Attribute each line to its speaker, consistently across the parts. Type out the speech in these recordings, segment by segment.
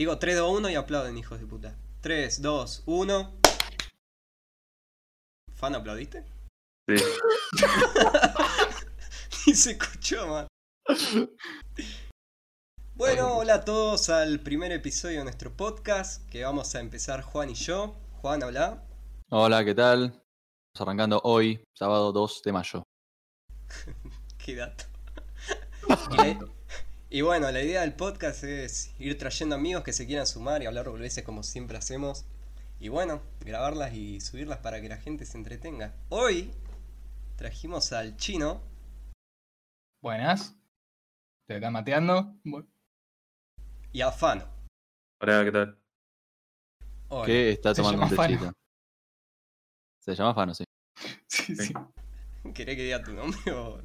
Speaker 1: Digo 3, 2, 1 y aplauden, hijos de puta. 3, 2, 1. ¿Fan aplaudiste?
Speaker 2: Sí.
Speaker 1: Ni se escuchó, man. Bueno, hola a todos al primer episodio de nuestro podcast que vamos a empezar Juan y yo. Juan, habla.
Speaker 3: Hola, ¿qué tal? Estamos arrancando hoy, sábado 2 de mayo.
Speaker 1: Qué dato. Y, la- y bueno, la idea del podcast es ir trayendo amigos que se quieran sumar y hablar boludeces como siempre hacemos. Y bueno, grabarlas y subirlas para que la gente se entretenga. Hoy trajimos al chino
Speaker 4: Buenas. Estoy acá mateando.
Speaker 1: Y a Fano.
Speaker 2: Hola, ¿qué tal?
Speaker 1: Hola.
Speaker 3: ¿Qué está tomando un tecito? Se llama Fano, sí.
Speaker 4: Sí, sí.
Speaker 1: ¿Querés que diga tu nombre o.?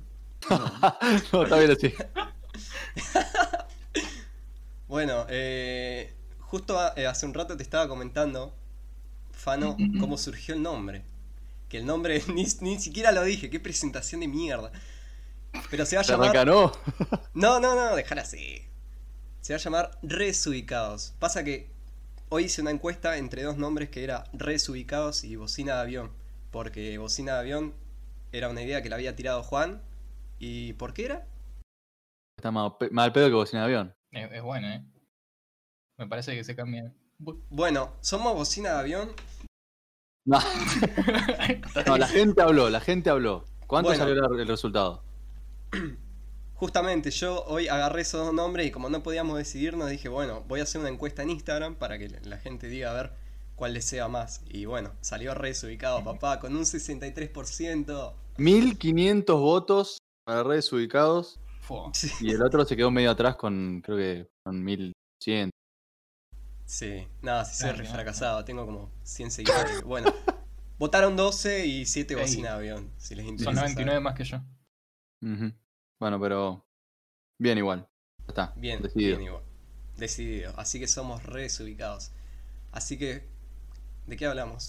Speaker 3: no, está bien así.
Speaker 1: Bueno, eh, justo eh, hace un rato te estaba comentando, Fano, cómo surgió el nombre. Que el nombre ni, ni siquiera lo dije, qué presentación de mierda. Pero se va a llamar.
Speaker 3: ¿no?
Speaker 1: No, no, no, déjala así. Se va a llamar Resubicados. Pasa que hoy hice una encuesta entre dos nombres que era Resubicados y Bocina de Avión. Porque Bocina de Avión era una idea que le había tirado Juan. ¿Y por qué era?
Speaker 3: Está más pe- mal pedo que bocina de avión.
Speaker 4: Es, es bueno, ¿eh? Me parece que se cambia. Bu-
Speaker 1: Bueno, somos Bocina de Avión.
Speaker 3: No, no, la gente habló, la gente habló. ¿Cuánto
Speaker 1: Bueno.
Speaker 3: salió el resultado?
Speaker 1: Justamente yo hoy agarré esos dos nombres y como no podíamos decidirnos dije, bueno, voy a hacer una encuesta en Instagram para que la gente diga a ver cuál le sea más. Y bueno, salió Resubicado, papá, con un 63%.
Speaker 3: 1500 votos para redes ubicados
Speaker 1: Sí.
Speaker 3: y el otro se quedó medio atrás con, creo que, con 1100.
Speaker 1: Sí, nada, si soy
Speaker 4: Dale,
Speaker 1: re
Speaker 4: no,
Speaker 1: tengo como 100 seguidores. Bueno, votaron 12 y 7
Speaker 4: Ey.
Speaker 1: bocina de avión, si les interesa.
Speaker 4: Son 99
Speaker 1: saber.
Speaker 4: más que yo.
Speaker 3: Ujú. Bueno, pero bien igual. Ya está.
Speaker 1: Bien,
Speaker 3: decidido.
Speaker 1: bien igual. Decidido. Así que somos re desubicados. Así que, ¿de qué hablamos?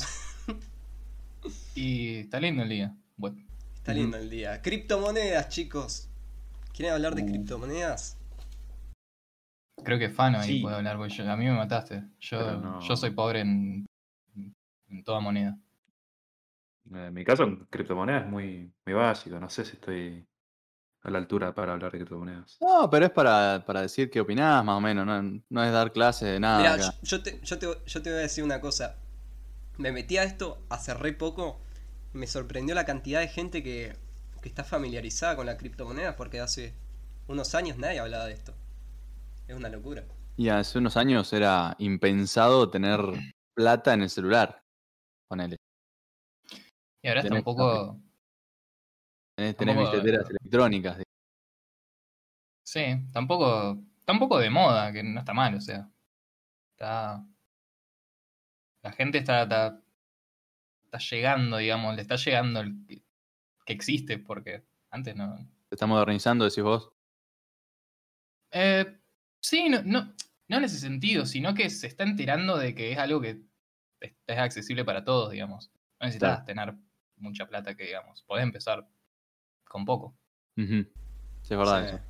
Speaker 4: Y está lindo el día. Bueno,
Speaker 1: Está lindo el día. Criptomonedas, chicos. ¿Quieren hablar de
Speaker 3: Uh.
Speaker 1: criptomonedas?
Speaker 4: creo que Fano ahí
Speaker 2: Sí.
Speaker 4: puede hablar, porque yo- a mí me mataste. Yo,
Speaker 2: Pero no.
Speaker 4: yo soy pobre en, en toda moneda.
Speaker 2: En mi caso, en criptomonedas es muy, muy básico. No sé si estoy a la altura para hablar de criptomonedas.
Speaker 3: No, pero es para, para decir qué opinás, más o menos. No, no es dar clase de nada.
Speaker 1: Mira,
Speaker 3: acá.
Speaker 1: yo, yo te, yo, te, yo te voy a decir una cosa. Me metí a esto hace re poco. y Me sorprendió la cantidad de gente que, que está familiarizada con la criptomoneda porque hace unos años nadie hablaba de esto. Es una locura.
Speaker 3: Y hace unos años era impensado tener plata en el celular. Ponele.
Speaker 4: Y ahora está
Speaker 3: Tenés
Speaker 4: un poco.
Speaker 3: Tenés, tenés
Speaker 4: Tampoco-
Speaker 3: billeteras electrónicas.
Speaker 4: Sí, tampoco. Tampoco de moda, que no está mal, o sea. Está. La gente está, está, está llegando, digamos, le está llegando el que, existe, porque antes no.
Speaker 3: Se está modernizando, decís vos.
Speaker 4: Eh, sí, no, no, no en ese sentido, sino que se está enterando de que es algo que es, es accesible para todos, digamos. No necesitas
Speaker 3: Claro.
Speaker 4: tener mucha plata que, digamos, podés empezar con poco.
Speaker 3: Sí, es verdad eso.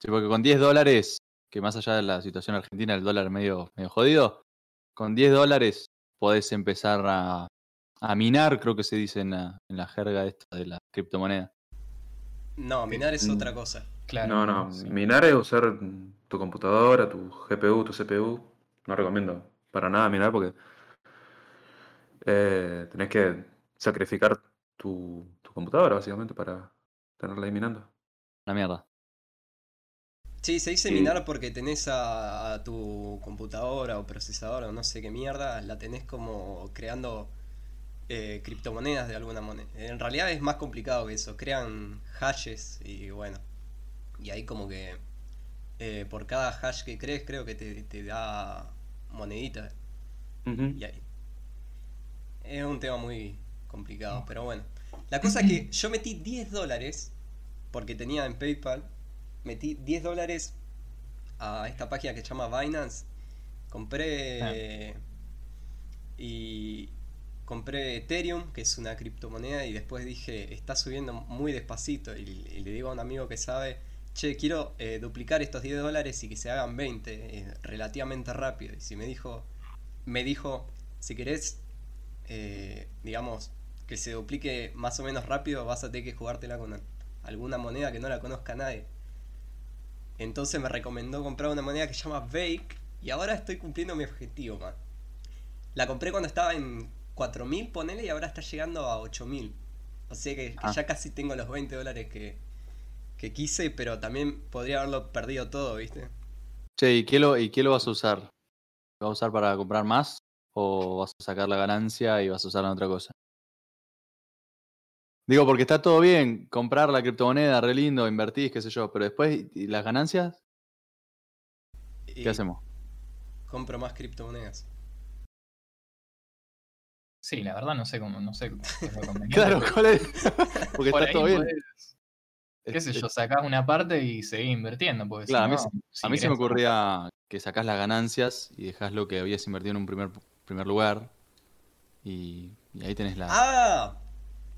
Speaker 3: Sí, porque con 10 dólares, que más allá de la situación argentina, el dólar medio, medio jodido, con 10 dólares podés empezar a, a minar, creo que se dice en la, en la jerga esta de la criptomoneda.
Speaker 1: No, minar es otra cosa.
Speaker 4: Claro.
Speaker 2: No, no.
Speaker 4: sí.
Speaker 2: Minar es usar tu computadora, tu GPU, tu CPU. No recomiendo para nada minar porque eh, tenés que sacrificar tu, tu computadora básicamente para tenerla ahí minando.
Speaker 3: Una mierda.
Speaker 1: Sí, se dice
Speaker 2: Sí.
Speaker 1: minar porque tenés a, a tu computadora o procesadora o no sé qué mierda, la tenés como creando eh, criptomonedas de alguna moneda. En realidad es más complicado que eso, crean hashes y bueno, y ahí como que eh, por cada hash que crees creo que te, te da monedita y ahí. Es un tema muy complicado, pero bueno. La cosa es que yo metí 10 dólares, porque tenía en PayPal, metí 10 dólares a esta página que se llama Binance. Compré y compré Ethereum, que es una criptomoneda, y después dije, está subiendo muy despacito. Y, le digo a un amigo que sabe, che, quiero eh, duplicar estos 10 dólares y que se hagan 20 eh, relativamente rápido. Y si me dijo, me dijo, si querés, eh, digamos, que se duplique más o menos rápido, vas a tener que jugártela con alguna moneda que no la conozca nadie. Entonces me recomendó comprar una moneda que se llama Bake y ahora estoy cumpliendo mi objetivo, man. La compré cuando estaba en 4.000, ponele, y ahora está llegando a 8.000. O sea que, que
Speaker 3: Ah.
Speaker 1: ya casi tengo los 20 dólares que, que quise, pero también podría haberlo perdido todo, ¿viste?
Speaker 3: Che, ¿y qué, lo, ¿y qué lo vas a usar? ¿Lo vas a usar para comprar más? ¿O vas a sacar la ganancia y vas a usarla en otra cosa? Digo, porque está todo bien, comprar la criptomoneda, re lindo, invertís, qué sé yo, pero después, ¿y las ganancias?
Speaker 1: Y
Speaker 3: ¿Qué hacemos?
Speaker 1: Compro más criptomonedas.
Speaker 4: Sí, la verdad no sé cómo, no sé cómo es
Speaker 3: Claro, ¿cuál es? Porque
Speaker 4: por
Speaker 3: está todo bien.
Speaker 4: podés, qué sé yo, sacás una parte y seguís invirtiendo, porque si
Speaker 3: Claro, a mí
Speaker 4: no,
Speaker 3: se-
Speaker 4: si
Speaker 3: A mí se me ocurría que sacás las ganancias y dejás lo que habías invertido en un primer, primer lugar. Y, y ahí tenés la.
Speaker 1: ¡Ah!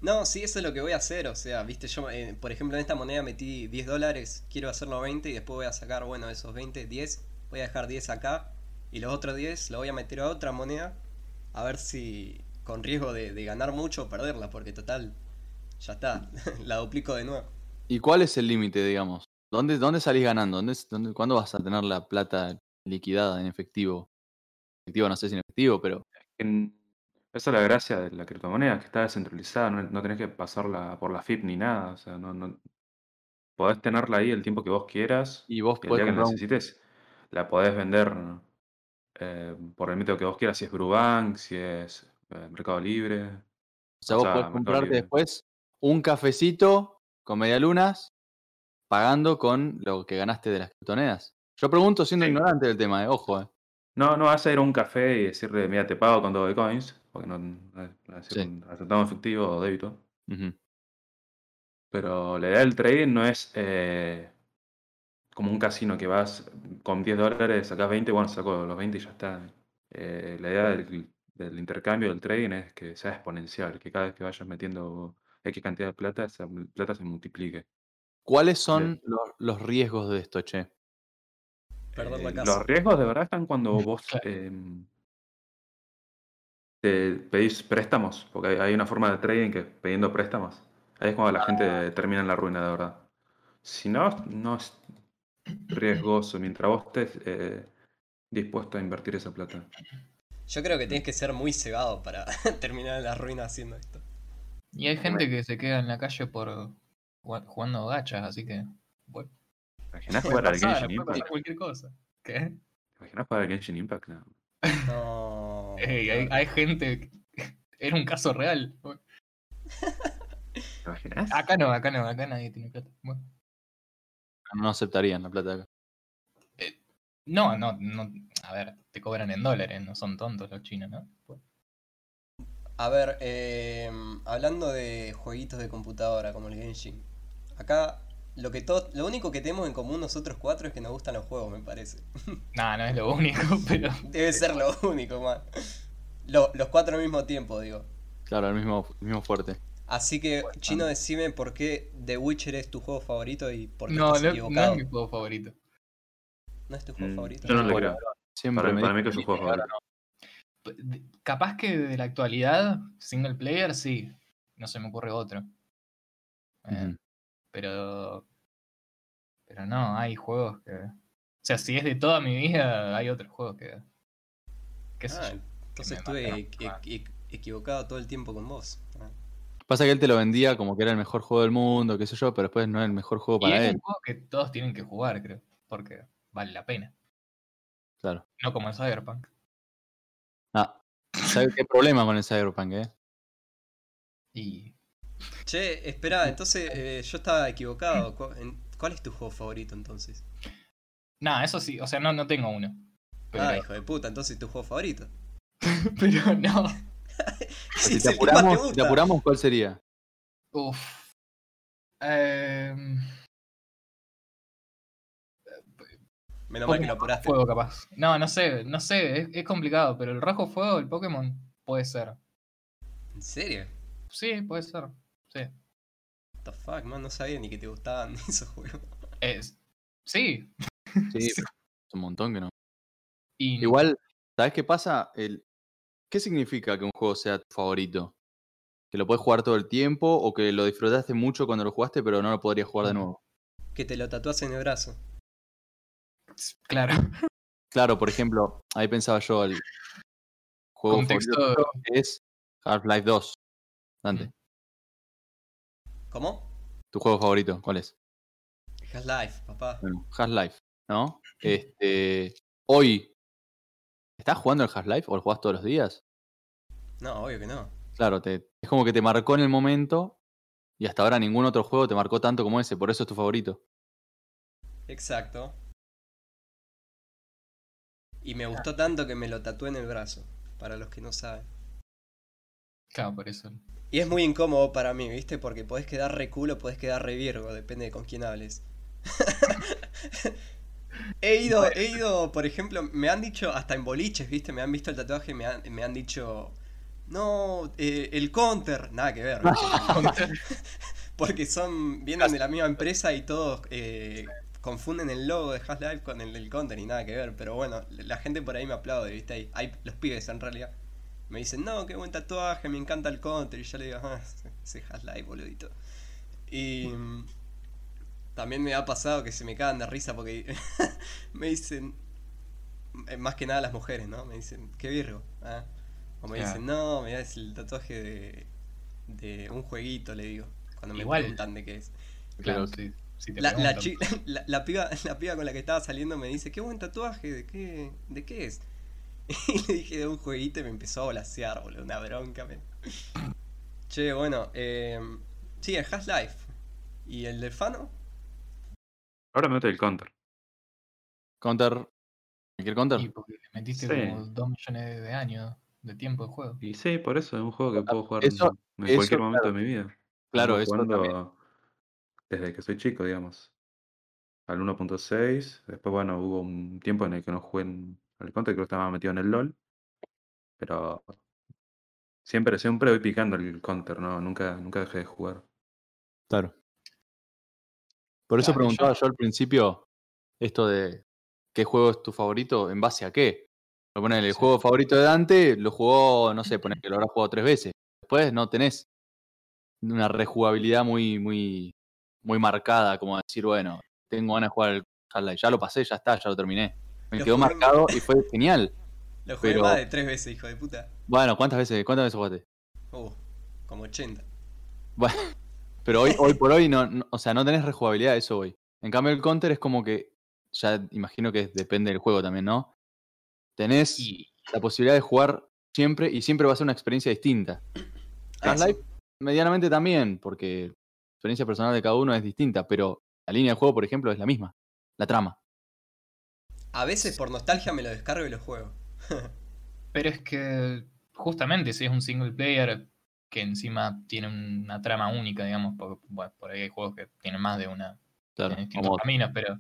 Speaker 1: No, sí, eso es lo que voy a hacer. O sea, viste, yo, eh, por ejemplo, en esta moneda metí 10 dólares, quiero hacerlo 20 y después voy a sacar, bueno, de esos 20, 10, voy a dejar 10 acá y los otros 10 lo voy a meter a otra moneda a ver si, con riesgo de, de ganar mucho o perderla, porque total, ya está, la duplico de nuevo.
Speaker 3: ¿Y cuál es el límite, digamos? ¿Dónde, ¿Dónde salís ganando? ¿Dónde, dónde, ¿Cuándo vas a tener la plata liquidada en efectivo? Efectivo, no sé si en efectivo, pero.
Speaker 2: En- Esa es la gracia de la criptomoneda, que está descentralizada, no, no tenés que pasarla por la FIP ni nada. O sea, no, no- podés tenerla ahí el tiempo que vos quieras
Speaker 3: Y vos
Speaker 2: el día que necesites, la podés vender eh, por el método que vos quieras, si es Brubank, si es Mercado Libre.
Speaker 3: O sea, vos
Speaker 2: sea,
Speaker 3: podés comprarte
Speaker 2: Libre.
Speaker 3: después un cafecito con medialunas pagando con lo que ganaste de las criptomonedas. Yo pregunto siendo
Speaker 2: Sí.
Speaker 3: ignorante del tema, eh, ojo. Eh.
Speaker 2: No, no vas a ir a un café y decirle, mira, te pago con Dogecoins, porque no,
Speaker 3: Sí.
Speaker 2: aceptamos efectivo o débito. Pero la idea del trading no es eh, como un casino que vas con 10 dólares, sacas 20, bueno, saco los 20 y ya está. Eh, la idea del, del intercambio del trading es que sea exponencial, que cada vez que vayas metiendo X cantidad de plata, esa plata se multiplique.
Speaker 3: ¿Cuáles son los, los riesgos de esto, che?
Speaker 1: Perder la
Speaker 2: Eh,
Speaker 1: casa.
Speaker 2: Los riesgos de verdad están cuando vos em, te pedís préstamos, porque hay, hay una forma de trading que es pidiendo préstamos. Ahí es cuando la gente termina en la ruina, de verdad. Si no, no es riesgoso mientras vos estés eh, dispuesto a invertir esa plata.
Speaker 1: Yo creo que tienes que ser muy cegado para terminar en la ruina haciendo esto.
Speaker 4: Y hay gente que se queda en la calle por jugando gachas, así que. Bueno,
Speaker 2: ¿Imaginás jugar al Genshin Impact?
Speaker 4: cualquier cosa. ¿Qué?
Speaker 2: ¿Imaginás jugar al Genshin Impact? No.
Speaker 1: No.
Speaker 4: Ey, hay, hay gente. Era un caso real.
Speaker 2: ¿Te imaginás?
Speaker 4: Acá no, acá no, acá nadie tiene plata. Bueno.
Speaker 3: No aceptarían la plata acá.
Speaker 4: No, no, no. A ver, te cobran en dólares, no son tontos los chinos, ¿no?
Speaker 1: A ver, eh, hablando de jueguitos de computadora como el Genshin, acá lo que todo, lo único que tenemos en común nosotros cuatro es que nos gustan los juegos, me parece.
Speaker 4: No, no es lo único, pero.
Speaker 1: Debe ser lo único, man. Lo- los cuatro al mismo tiempo, digo.
Speaker 3: Claro, el mismo, el mismo fuerte.
Speaker 1: Así que, Chino, decime por qué The Witcher es tu juego favorito y por qué
Speaker 4: No,
Speaker 1: estás
Speaker 4: no, no
Speaker 1: equivocado.
Speaker 4: es mi juego favorito.
Speaker 1: ¿No es tu juego
Speaker 2: Mm,
Speaker 1: favorito?
Speaker 2: Yo no le creo.
Speaker 3: Siempre
Speaker 2: Para,
Speaker 3: me
Speaker 2: para mí que es su juego favorito.
Speaker 4: Capaz que de la actualidad, single player, sí. No se me ocurre otro. Eh. Pero. Pero no, hay juegos que. O sea, si es de toda mi vida, hay otros juegos que. ¿Qué sé
Speaker 1: Ah,
Speaker 4: yo?
Speaker 1: entonces estuve equivocado todo el tiempo con vos. Ah.
Speaker 3: Pasa que él te lo vendía como que era el mejor juego del mundo, qué sé yo, pero después no es el mejor juego
Speaker 4: Y
Speaker 3: para
Speaker 4: es
Speaker 3: él.
Speaker 4: un juego que todos tienen que jugar, creo. Porque vale la pena.
Speaker 3: Claro.
Speaker 4: No como el Cyberpunk.
Speaker 3: Ah, ¿sabes qué problema con el Cyberpunk, eh?
Speaker 4: Y.
Speaker 1: Che, espera, entonces eh, yo estaba equivocado. ¿Cu- en- ¿Cuál es tu juego favorito entonces?
Speaker 4: Nada, eso sí, o sea, no, no tengo uno. Pero,
Speaker 1: Ah, hijo de puta, entonces tu juego favorito.
Speaker 4: pero no.
Speaker 3: Si, te apuramos, si te apuramos, ¿cuál sería?
Speaker 4: Uf. Em,
Speaker 1: Menos mal que lo apuraste.
Speaker 4: Fuego, capaz. No, no sé, no sé, es, es complicado, pero el Rojo Fuego, el Pokémon, puede ser.
Speaker 1: ¿En serio?
Speaker 4: Sí, puede ser. Sí.
Speaker 1: What the fuck, man, no sabía ni que te gustaban esos juegos.
Speaker 4: Es- sí.
Speaker 3: Sí, es un montón que no.
Speaker 4: Y
Speaker 3: Igual, ¿sabes qué pasa? El, ¿Qué significa que un juego sea tu favorito? ¿Que lo puedes jugar todo el tiempo o que lo disfrutaste mucho cuando lo jugaste pero no lo podrías jugar de
Speaker 4: Ujú.
Speaker 3: nuevo?
Speaker 1: Que te lo tatúas en el brazo.
Speaker 4: Claro,
Speaker 3: Claro, por ejemplo, ahí pensaba yo, el juego
Speaker 4: Contexto-
Speaker 3: favorito es Half-Life 2. Dante,
Speaker 1: ¿Cómo?
Speaker 3: ¿tu juego favorito cuál es?
Speaker 1: Half-Life, papá.
Speaker 3: Bueno, Half-Life, ¿no? Este, hoy, ¿estás jugando el Half-Life o lo jugás todos los días?
Speaker 1: No, obvio que no.
Speaker 3: Claro, te, es como que te marcó en el momento y hasta ahora ningún otro juego te marcó tanto como ese, por eso es tu favorito.
Speaker 1: Exacto. Y me gustó tanto que me lo tatué en el brazo, para los que no saben.
Speaker 4: claro, por eso.
Speaker 1: Y es muy incómodo para mí, ¿viste? Porque podés quedar re culo, podés quedar re virgo, depende de con quién hables. he ido, he ido, por ejemplo, me han dicho, hasta en boliches, ¿viste? Me han visto el tatuaje, me han, me han dicho, no, eh, el counter, nada que ver. Porque son, vienen de la misma empresa y todos eh, confunden el logo de Half-Life con el del counter y nada que ver. Pero bueno, la gente por ahí me aplaude, ¿viste? Hay, hay los pibes en realidad. Me dicen, no, qué buen tatuaje, me encanta el counter. Y yo le digo, ah, ese Half-Life, boludito. Y mm, también me ha pasado que se me cagan de risa porque me dicen, eh, más que nada las mujeres, ¿no? Me dicen, qué virgo. ah. O me dicen, no, mirá, es el tatuaje de, de un jueguito, le digo. Cuando me
Speaker 4: Igual.
Speaker 1: preguntan de qué es.
Speaker 4: Claro, sí, si te
Speaker 1: La, la, la, la piba, la piba con la que estaba saliendo me dice, qué buen tatuaje, ¿de qué, de qué es? Y le dije de un jueguito y me empezó a volasear, boludo, una bronca. me- Che, bueno, eh, sí, el Half-Life. ¿Y el del Fano?
Speaker 2: Ahora me meto el counter.
Speaker 3: Counter. ¿Cualquier counter?
Speaker 4: Y porque le metiste
Speaker 2: Sí.
Speaker 4: como dos millones de años de tiempo de juego.
Speaker 2: Y sí, por eso es un juego que puedo jugar
Speaker 3: eso-
Speaker 2: en
Speaker 3: eso,
Speaker 2: cualquier momento
Speaker 3: claro.
Speaker 2: de mi vida.
Speaker 3: Claro,
Speaker 2: Vengo
Speaker 3: eso
Speaker 2: jugando
Speaker 3: también.
Speaker 2: Desde que soy chico, digamos. Al 1.6. Después, bueno, hubo un tiempo en el que no jugué en el counter, creo que estaba metido en el LOL. Pero siempre, siempre voy picando el counter, ¿no? Nunca, nunca dejé de jugar.
Speaker 3: Claro. Por eso
Speaker 4: Claro,
Speaker 3: preguntaba
Speaker 4: yo-
Speaker 3: yo al principio esto de qué juego es tu favorito, en base a qué. Lo ponen el
Speaker 4: Sí.
Speaker 3: juego favorito de Dante, lo jugó, no sé, poner que lo habrá jugado tres veces. Después no tenés una rejugabilidad muy, muy, muy marcada, como decir, bueno, tengo ganas de jugar el Half-Life. Ya lo pasé, ya está, ya lo terminé. Me
Speaker 1: Lo
Speaker 3: quedó
Speaker 1: jugué-
Speaker 3: marcado y fue genial.
Speaker 1: Lo jugué
Speaker 3: Pero-
Speaker 1: más de tres veces, hijo de puta.
Speaker 3: Bueno, ¿cuántas veces, cuántas veces jugaste?
Speaker 1: Uh, como 80.
Speaker 3: Bueno, pero hoy, hoy por hoy no, no- o sea, no tenés rejugabilidad, eso hoy. En cambio el counter es como que, ya imagino que depende del juego también, ¿no? Tenés
Speaker 4: Y
Speaker 3: la posibilidad de jugar siempre y siempre va a ser una experiencia distinta.
Speaker 1: Ah,
Speaker 3: Half-Life medianamente también, porque experiencia personal de cada uno es distinta, pero la línea de juego, por ejemplo, es la misma. La trama.
Speaker 1: A veces por nostalgia me lo descargo y lo juego.
Speaker 4: Pero es que justamente si es un single player que encima tiene una trama única, digamos, porque bueno, por ahí hay juegos que tienen más de una
Speaker 3: Claro,
Speaker 4: en distintos
Speaker 3: como-
Speaker 4: caminos, pero.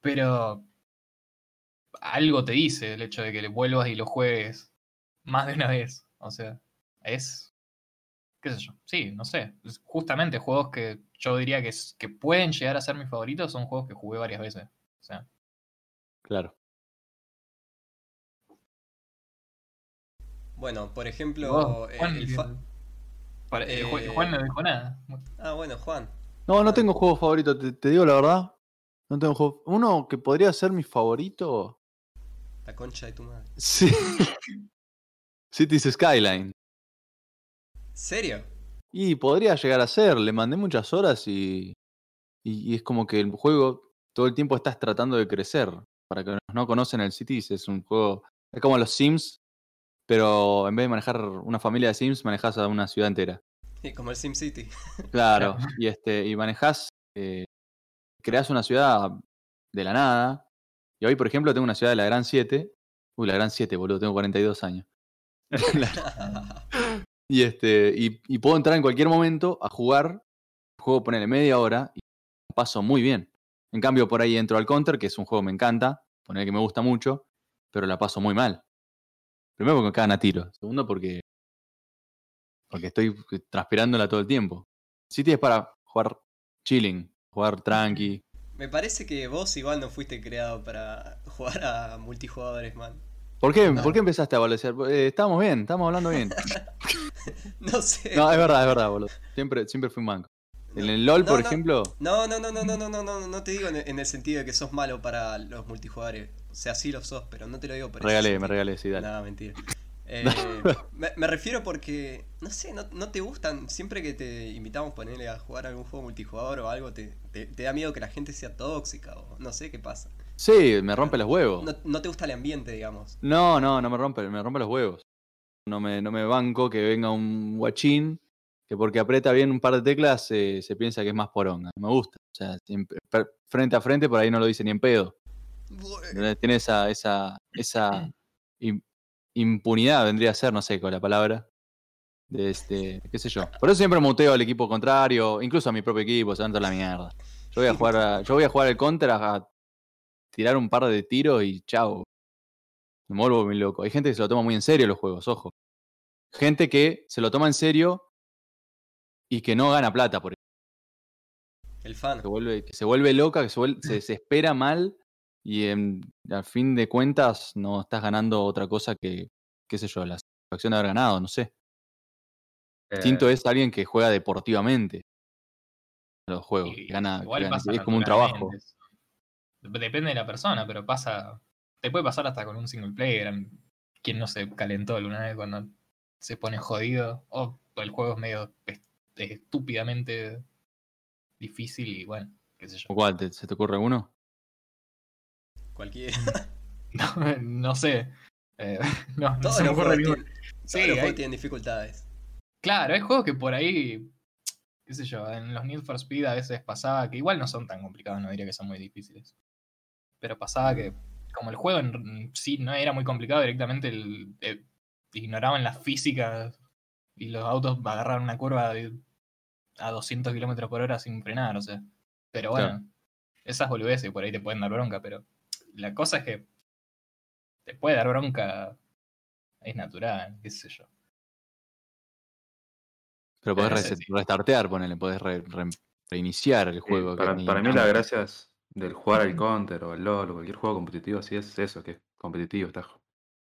Speaker 4: Pero. Algo te dice el hecho de que le vuelvas y lo juegues más de una vez. O sea, es. ¿Qué sé yo? Sí, no sé. Justamente juegos que yo diría que, pueden llegar a ser mis favoritos son juegos que jugué varias veces. O sea,
Speaker 3: claro.
Speaker 1: Bueno, por ejemplo, eh,
Speaker 4: Juan,
Speaker 1: el
Speaker 4: para- eh,
Speaker 1: eh,
Speaker 4: Juan no dijo nada.
Speaker 1: Ah, bueno, Juan.
Speaker 3: No, no tengo juego favorito, te, te digo la verdad. No tengo juego. Uno que podría ser mi favorito.
Speaker 1: La concha de tu madre.
Speaker 3: Sí. Cities Skyline.
Speaker 1: ¿Serio?
Speaker 3: Y podría llegar a ser, le mandé muchas horas y, y, y es como que el juego todo el tiempo estás tratando de crecer. Para que no conocen el Cities, es un juego, es como los Sims, pero en vez de manejar una familia de Sims, manejas a una ciudad entera.
Speaker 1: Sí, como el SimCity.
Speaker 3: Claro, y este, y manejas, eh, creas una ciudad de la nada. Y hoy, por ejemplo, tengo una ciudad de la Gran 7. Uy, la Gran 7, boludo, tengo 42 años. Y este, y, puedo entrar en cualquier momento a jugar. Juego ponerle media hora y paso muy bien. En cambio, por ahí entro al Counter, que es un juego que me encanta, poner que me gusta mucho, pero la paso muy mal. Primero porque me cagan a tiro. Segundo porque. Porque estoy transpirándola todo el tiempo. City es para jugar chilling. jugar tranqui.
Speaker 1: Me parece que vos igual no fuiste creado para jugar a multijugadores, man.
Speaker 3: ¿Por qué,
Speaker 1: No.
Speaker 3: ¿por qué empezaste a balosear? Eh, estábamos bien, estábamos hablando bien.
Speaker 1: No sé.
Speaker 3: No, es verdad, es verdad, boludo. Siempre, siempre fui un manco. En el LOL, por ejemplo,
Speaker 1: No, no, no, no, no, no, no, no, no te digo en en el sentido de que sos malo para los multijugadores. O sea, sí lo sos, pero no te lo digo por
Speaker 3: regalé, me regalé, sí, dale.
Speaker 1: Nada, mentira. Eh, me, me refiero porque, no sé, no, no te gustan. Siempre que te invitamos a ponerle a jugar algún juego multijugador o algo, te, te, te da miedo que la gente sea tóxica o no sé qué pasa.
Speaker 3: Sí, me rompe los huevos.
Speaker 1: No, no te gusta el ambiente, digamos.
Speaker 3: No, no, no me rompe, me rompe los huevos. No me, no me banco que venga un guachín que porque aprieta bien un par de teclas eh, se piensa que es más poronga. No me gusta. O sea, frente a frente por ahí no lo dice ni en pedo. Tiene esa, esa, esa im- impunidad, vendría a ser, no sé con la palabra. De este, qué sé yo. Por eso siempre muteo al equipo contrario, incluso a mi propio equipo, se van toda la mierda. Yo voy a jugar, a- yo voy a jugar el contra a tirar un par de tiros y chao. Me vuelvo muy loco. Hay gente que se lo toma muy en serio los juegos, ojo. Gente que se lo toma en serio y que no gana plata por
Speaker 1: El fan.
Speaker 3: que, vuelve, que se vuelve loca, que se, vuel- se desespera mal y en, a fin de cuentas no estás ganando otra cosa que, qué sé yo, la satisfacción de haber ganado, no sé. Distinto
Speaker 2: Eh,
Speaker 3: es alguien que juega deportivamente a los juegos,
Speaker 4: Y
Speaker 3: que gana, que es como un trabajo.
Speaker 4: Depende de la persona, pero pasa. Te puede pasar hasta con un single player. Quien no se calentó alguna vez cuando se pone jodido. O el juego es medio est- estúpidamente difícil y bueno, qué sé yo.
Speaker 3: ¿O cuál? ¿Te- ¿Se te ocurre uno?
Speaker 1: Cualquiera.
Speaker 4: No, no sé. Eh, no, no se me ocurre
Speaker 1: juegos
Speaker 4: ninguno. Sí,
Speaker 1: todos los juegos
Speaker 4: hay-
Speaker 1: tienen dificultades.
Speaker 4: Claro, hay juegos que por ahí, qué sé yo, en los Need for Speed a veces pasaba que igual no son tan complicados, no diría que son muy difíciles. Pero pasaba que, como el juego en sí no era muy complicado, directamente el- ignoraban las físicas y los autos agarraban una curva de- a 200 kilómetros por hora sin frenar, o sea. Pero bueno,
Speaker 3: Claro.
Speaker 4: esas boludeces por ahí te pueden dar bronca, pero la cosa es que te puede dar bronca, es natural, qué sé yo.
Speaker 3: Pero podés
Speaker 4: no sé
Speaker 3: restartear, ponele, podés re- re- reiniciar el juego.
Speaker 2: para, para mí la gracia es del jugar al counter o al LOL o cualquier juego competitivo así es eso, que es competitivo, estás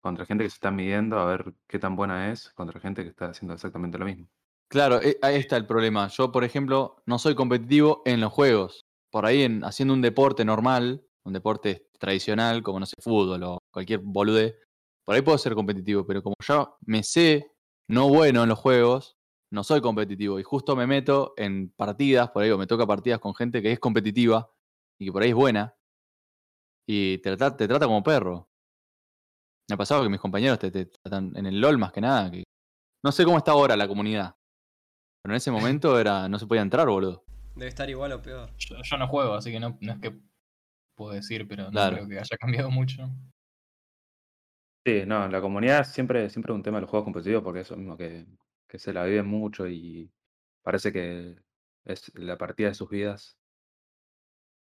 Speaker 2: contra gente que se está midiendo a ver qué tan buena es, contra gente que está haciendo exactamente lo mismo.
Speaker 3: Claro, eh, ahí está el problema. Yo, por ejemplo, no soy competitivo en los juegos. Por ahí, en, haciendo un deporte normal, un deporte tradicional, como no sé, fútbol o cualquier bolude, por ahí puedo ser competitivo, pero como yo me sé no bueno en los juegos, no soy competitivo. Y justo me meto en partidas, por ahí o me toca partidas con gente que es competitiva y que por ahí es buena, y te, trata- te trata como perro. Me ha pasado que mis compañeros te, te tratan en el LOL más que nada, que no sé cómo está ahora la comunidad. Pero en ese momento era no se podía entrar, boludo.
Speaker 1: Debe estar igual o peor.
Speaker 4: Yo, yo no juego, así que no, no es que puedo decir, pero
Speaker 3: Claro.
Speaker 4: no creo que haya cambiado mucho.
Speaker 2: Sí, no, la comunidad siempre, siempre es un tema de los juegos competitivos porque eso mismo que, que se la viven mucho y parece que es la partida de sus vidas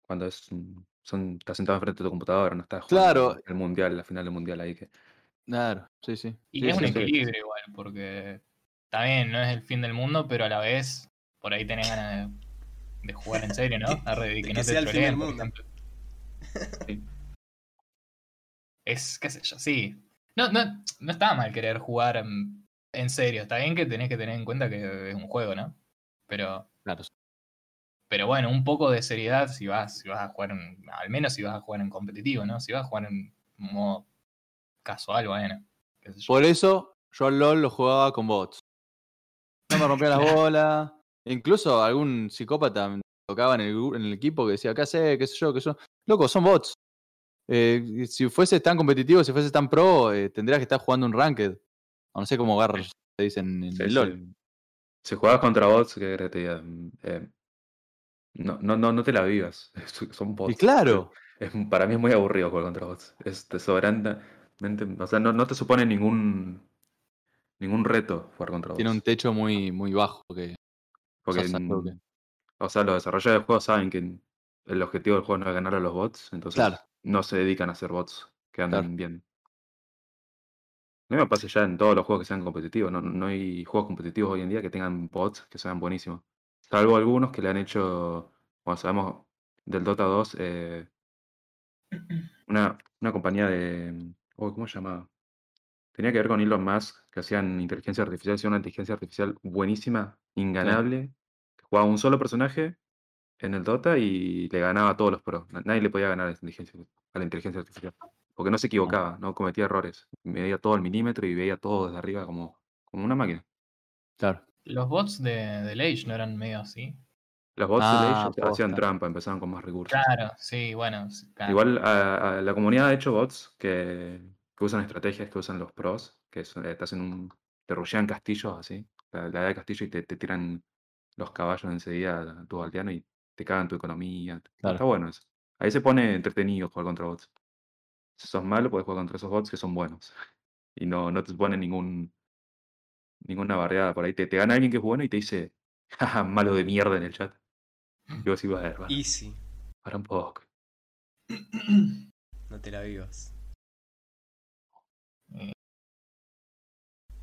Speaker 2: cuando es un- son, estás sentado enfrente de tu computadora, no estás jugando
Speaker 3: Claro.
Speaker 2: el mundial, la final del mundial ahí que.
Speaker 3: Claro, sí, sí.
Speaker 4: Y
Speaker 3: Sí,
Speaker 4: es un
Speaker 3: sí, sí.
Speaker 4: equilibrio igual, porque está bien, no es el fin del mundo, pero a la vez por ahí tenés ganas de, de jugar en serio, ¿no? Arre, de
Speaker 1: de
Speaker 4: que
Speaker 1: que
Speaker 4: no te
Speaker 1: sea el fin del mundo.
Speaker 4: Es, qué sé yo, sí. No, no, no está mal querer jugar en, en serio. Está bien que tenés que tener en cuenta que es un juego, ¿no? Pero,
Speaker 3: Claro.
Speaker 4: Pero bueno, un poco de seriedad si vas, si vas a jugar, en- al menos si vas a jugar en competitivo, ¿no? Si vas a jugar en modo casual, bueno. qué sé yo.
Speaker 3: Por eso yo al LOL lo jugaba con bots. No me rompía las bolas. Incluso algún psicópata me tocaba en el, en el equipo que decía, ¿qué hace? ¿Qué sé yo? ¿Qué sé yo? Loco, son bots. Eh, si fuese tan competitivo, si fuese tan pro, eh, tendrías que estar jugando un ranked. O no sé cómo garros se dicen en el
Speaker 2: sí.
Speaker 3: LOL.
Speaker 2: Si jugabas contra bots, ¿qué querés que te diga? Eh, no, no, no, no te la vivas. Son bots.
Speaker 3: Y claro,
Speaker 2: Es, para mí es muy aburrido jugar contra bots. Es. O sea, no, no te supone ningún ningún reto jugar contra bots.
Speaker 3: tiene un techo muy, muy bajo. Que,
Speaker 2: Porque,
Speaker 3: o sea, algo que-
Speaker 2: o sea, los desarrolladores de juegos saben que el objetivo del juego no es ganar a los bots, entonces
Speaker 3: Claro.
Speaker 2: no se dedican a hacer bots que anden
Speaker 3: Claro.
Speaker 2: bien. Mí me pasa ya en todos los juegos que sean competitivos. No, no hay juegos competitivos hoy en día que tengan bots que sean buenísimos. Salvo algunos que le han hecho, bueno, sabemos del Dota 2, eh, una, una compañía de. oh, ¿Cómo se llamaba? Tenía que ver con Elon Musk, que hacían inteligencia artificial, hacían una inteligencia artificial buenísima, inganable, que jugaba un solo personaje en el Dota y le ganaba a todos los pros. Na- Nadie le podía ganar a la inteligencia, a la inteligencia artificial. Porque no se equivocaba, no cometía errores. Medía todo al milímetro y veía todo desde arriba como, como una máquina.
Speaker 3: Claro.
Speaker 4: Los bots de, del Age no eran medio así.
Speaker 2: Los bots de
Speaker 3: Ah,
Speaker 2: ellos hacían
Speaker 3: posta.
Speaker 2: trampa, empezaban con más recursos.
Speaker 4: Claro, sí, bueno. claro.
Speaker 2: Igual a, a la comunidad ha hecho bots que, que usan estrategias que usan los pros, que son- eh, te hacen un. te rushean castillos así, la, la edad de castillo y te, te tiran los caballos enseguida a tu aldeano y te cagan tu economía. Está-
Speaker 3: Claro.
Speaker 2: Está bueno eso. Ahí se pone entretenido jugar contra bots. Si sos malo, puedes jugar contra esos bots que son buenos. Y no, no te ponen ningún ninguna barreada por ahí. Te, te gana alguien que es bueno y te dice, jaja, malo de mierda en el chat. Y vos decís, "Bueno, va,
Speaker 1: Easy.
Speaker 2: para un poco.
Speaker 1: No te la vivas.
Speaker 4: Eh,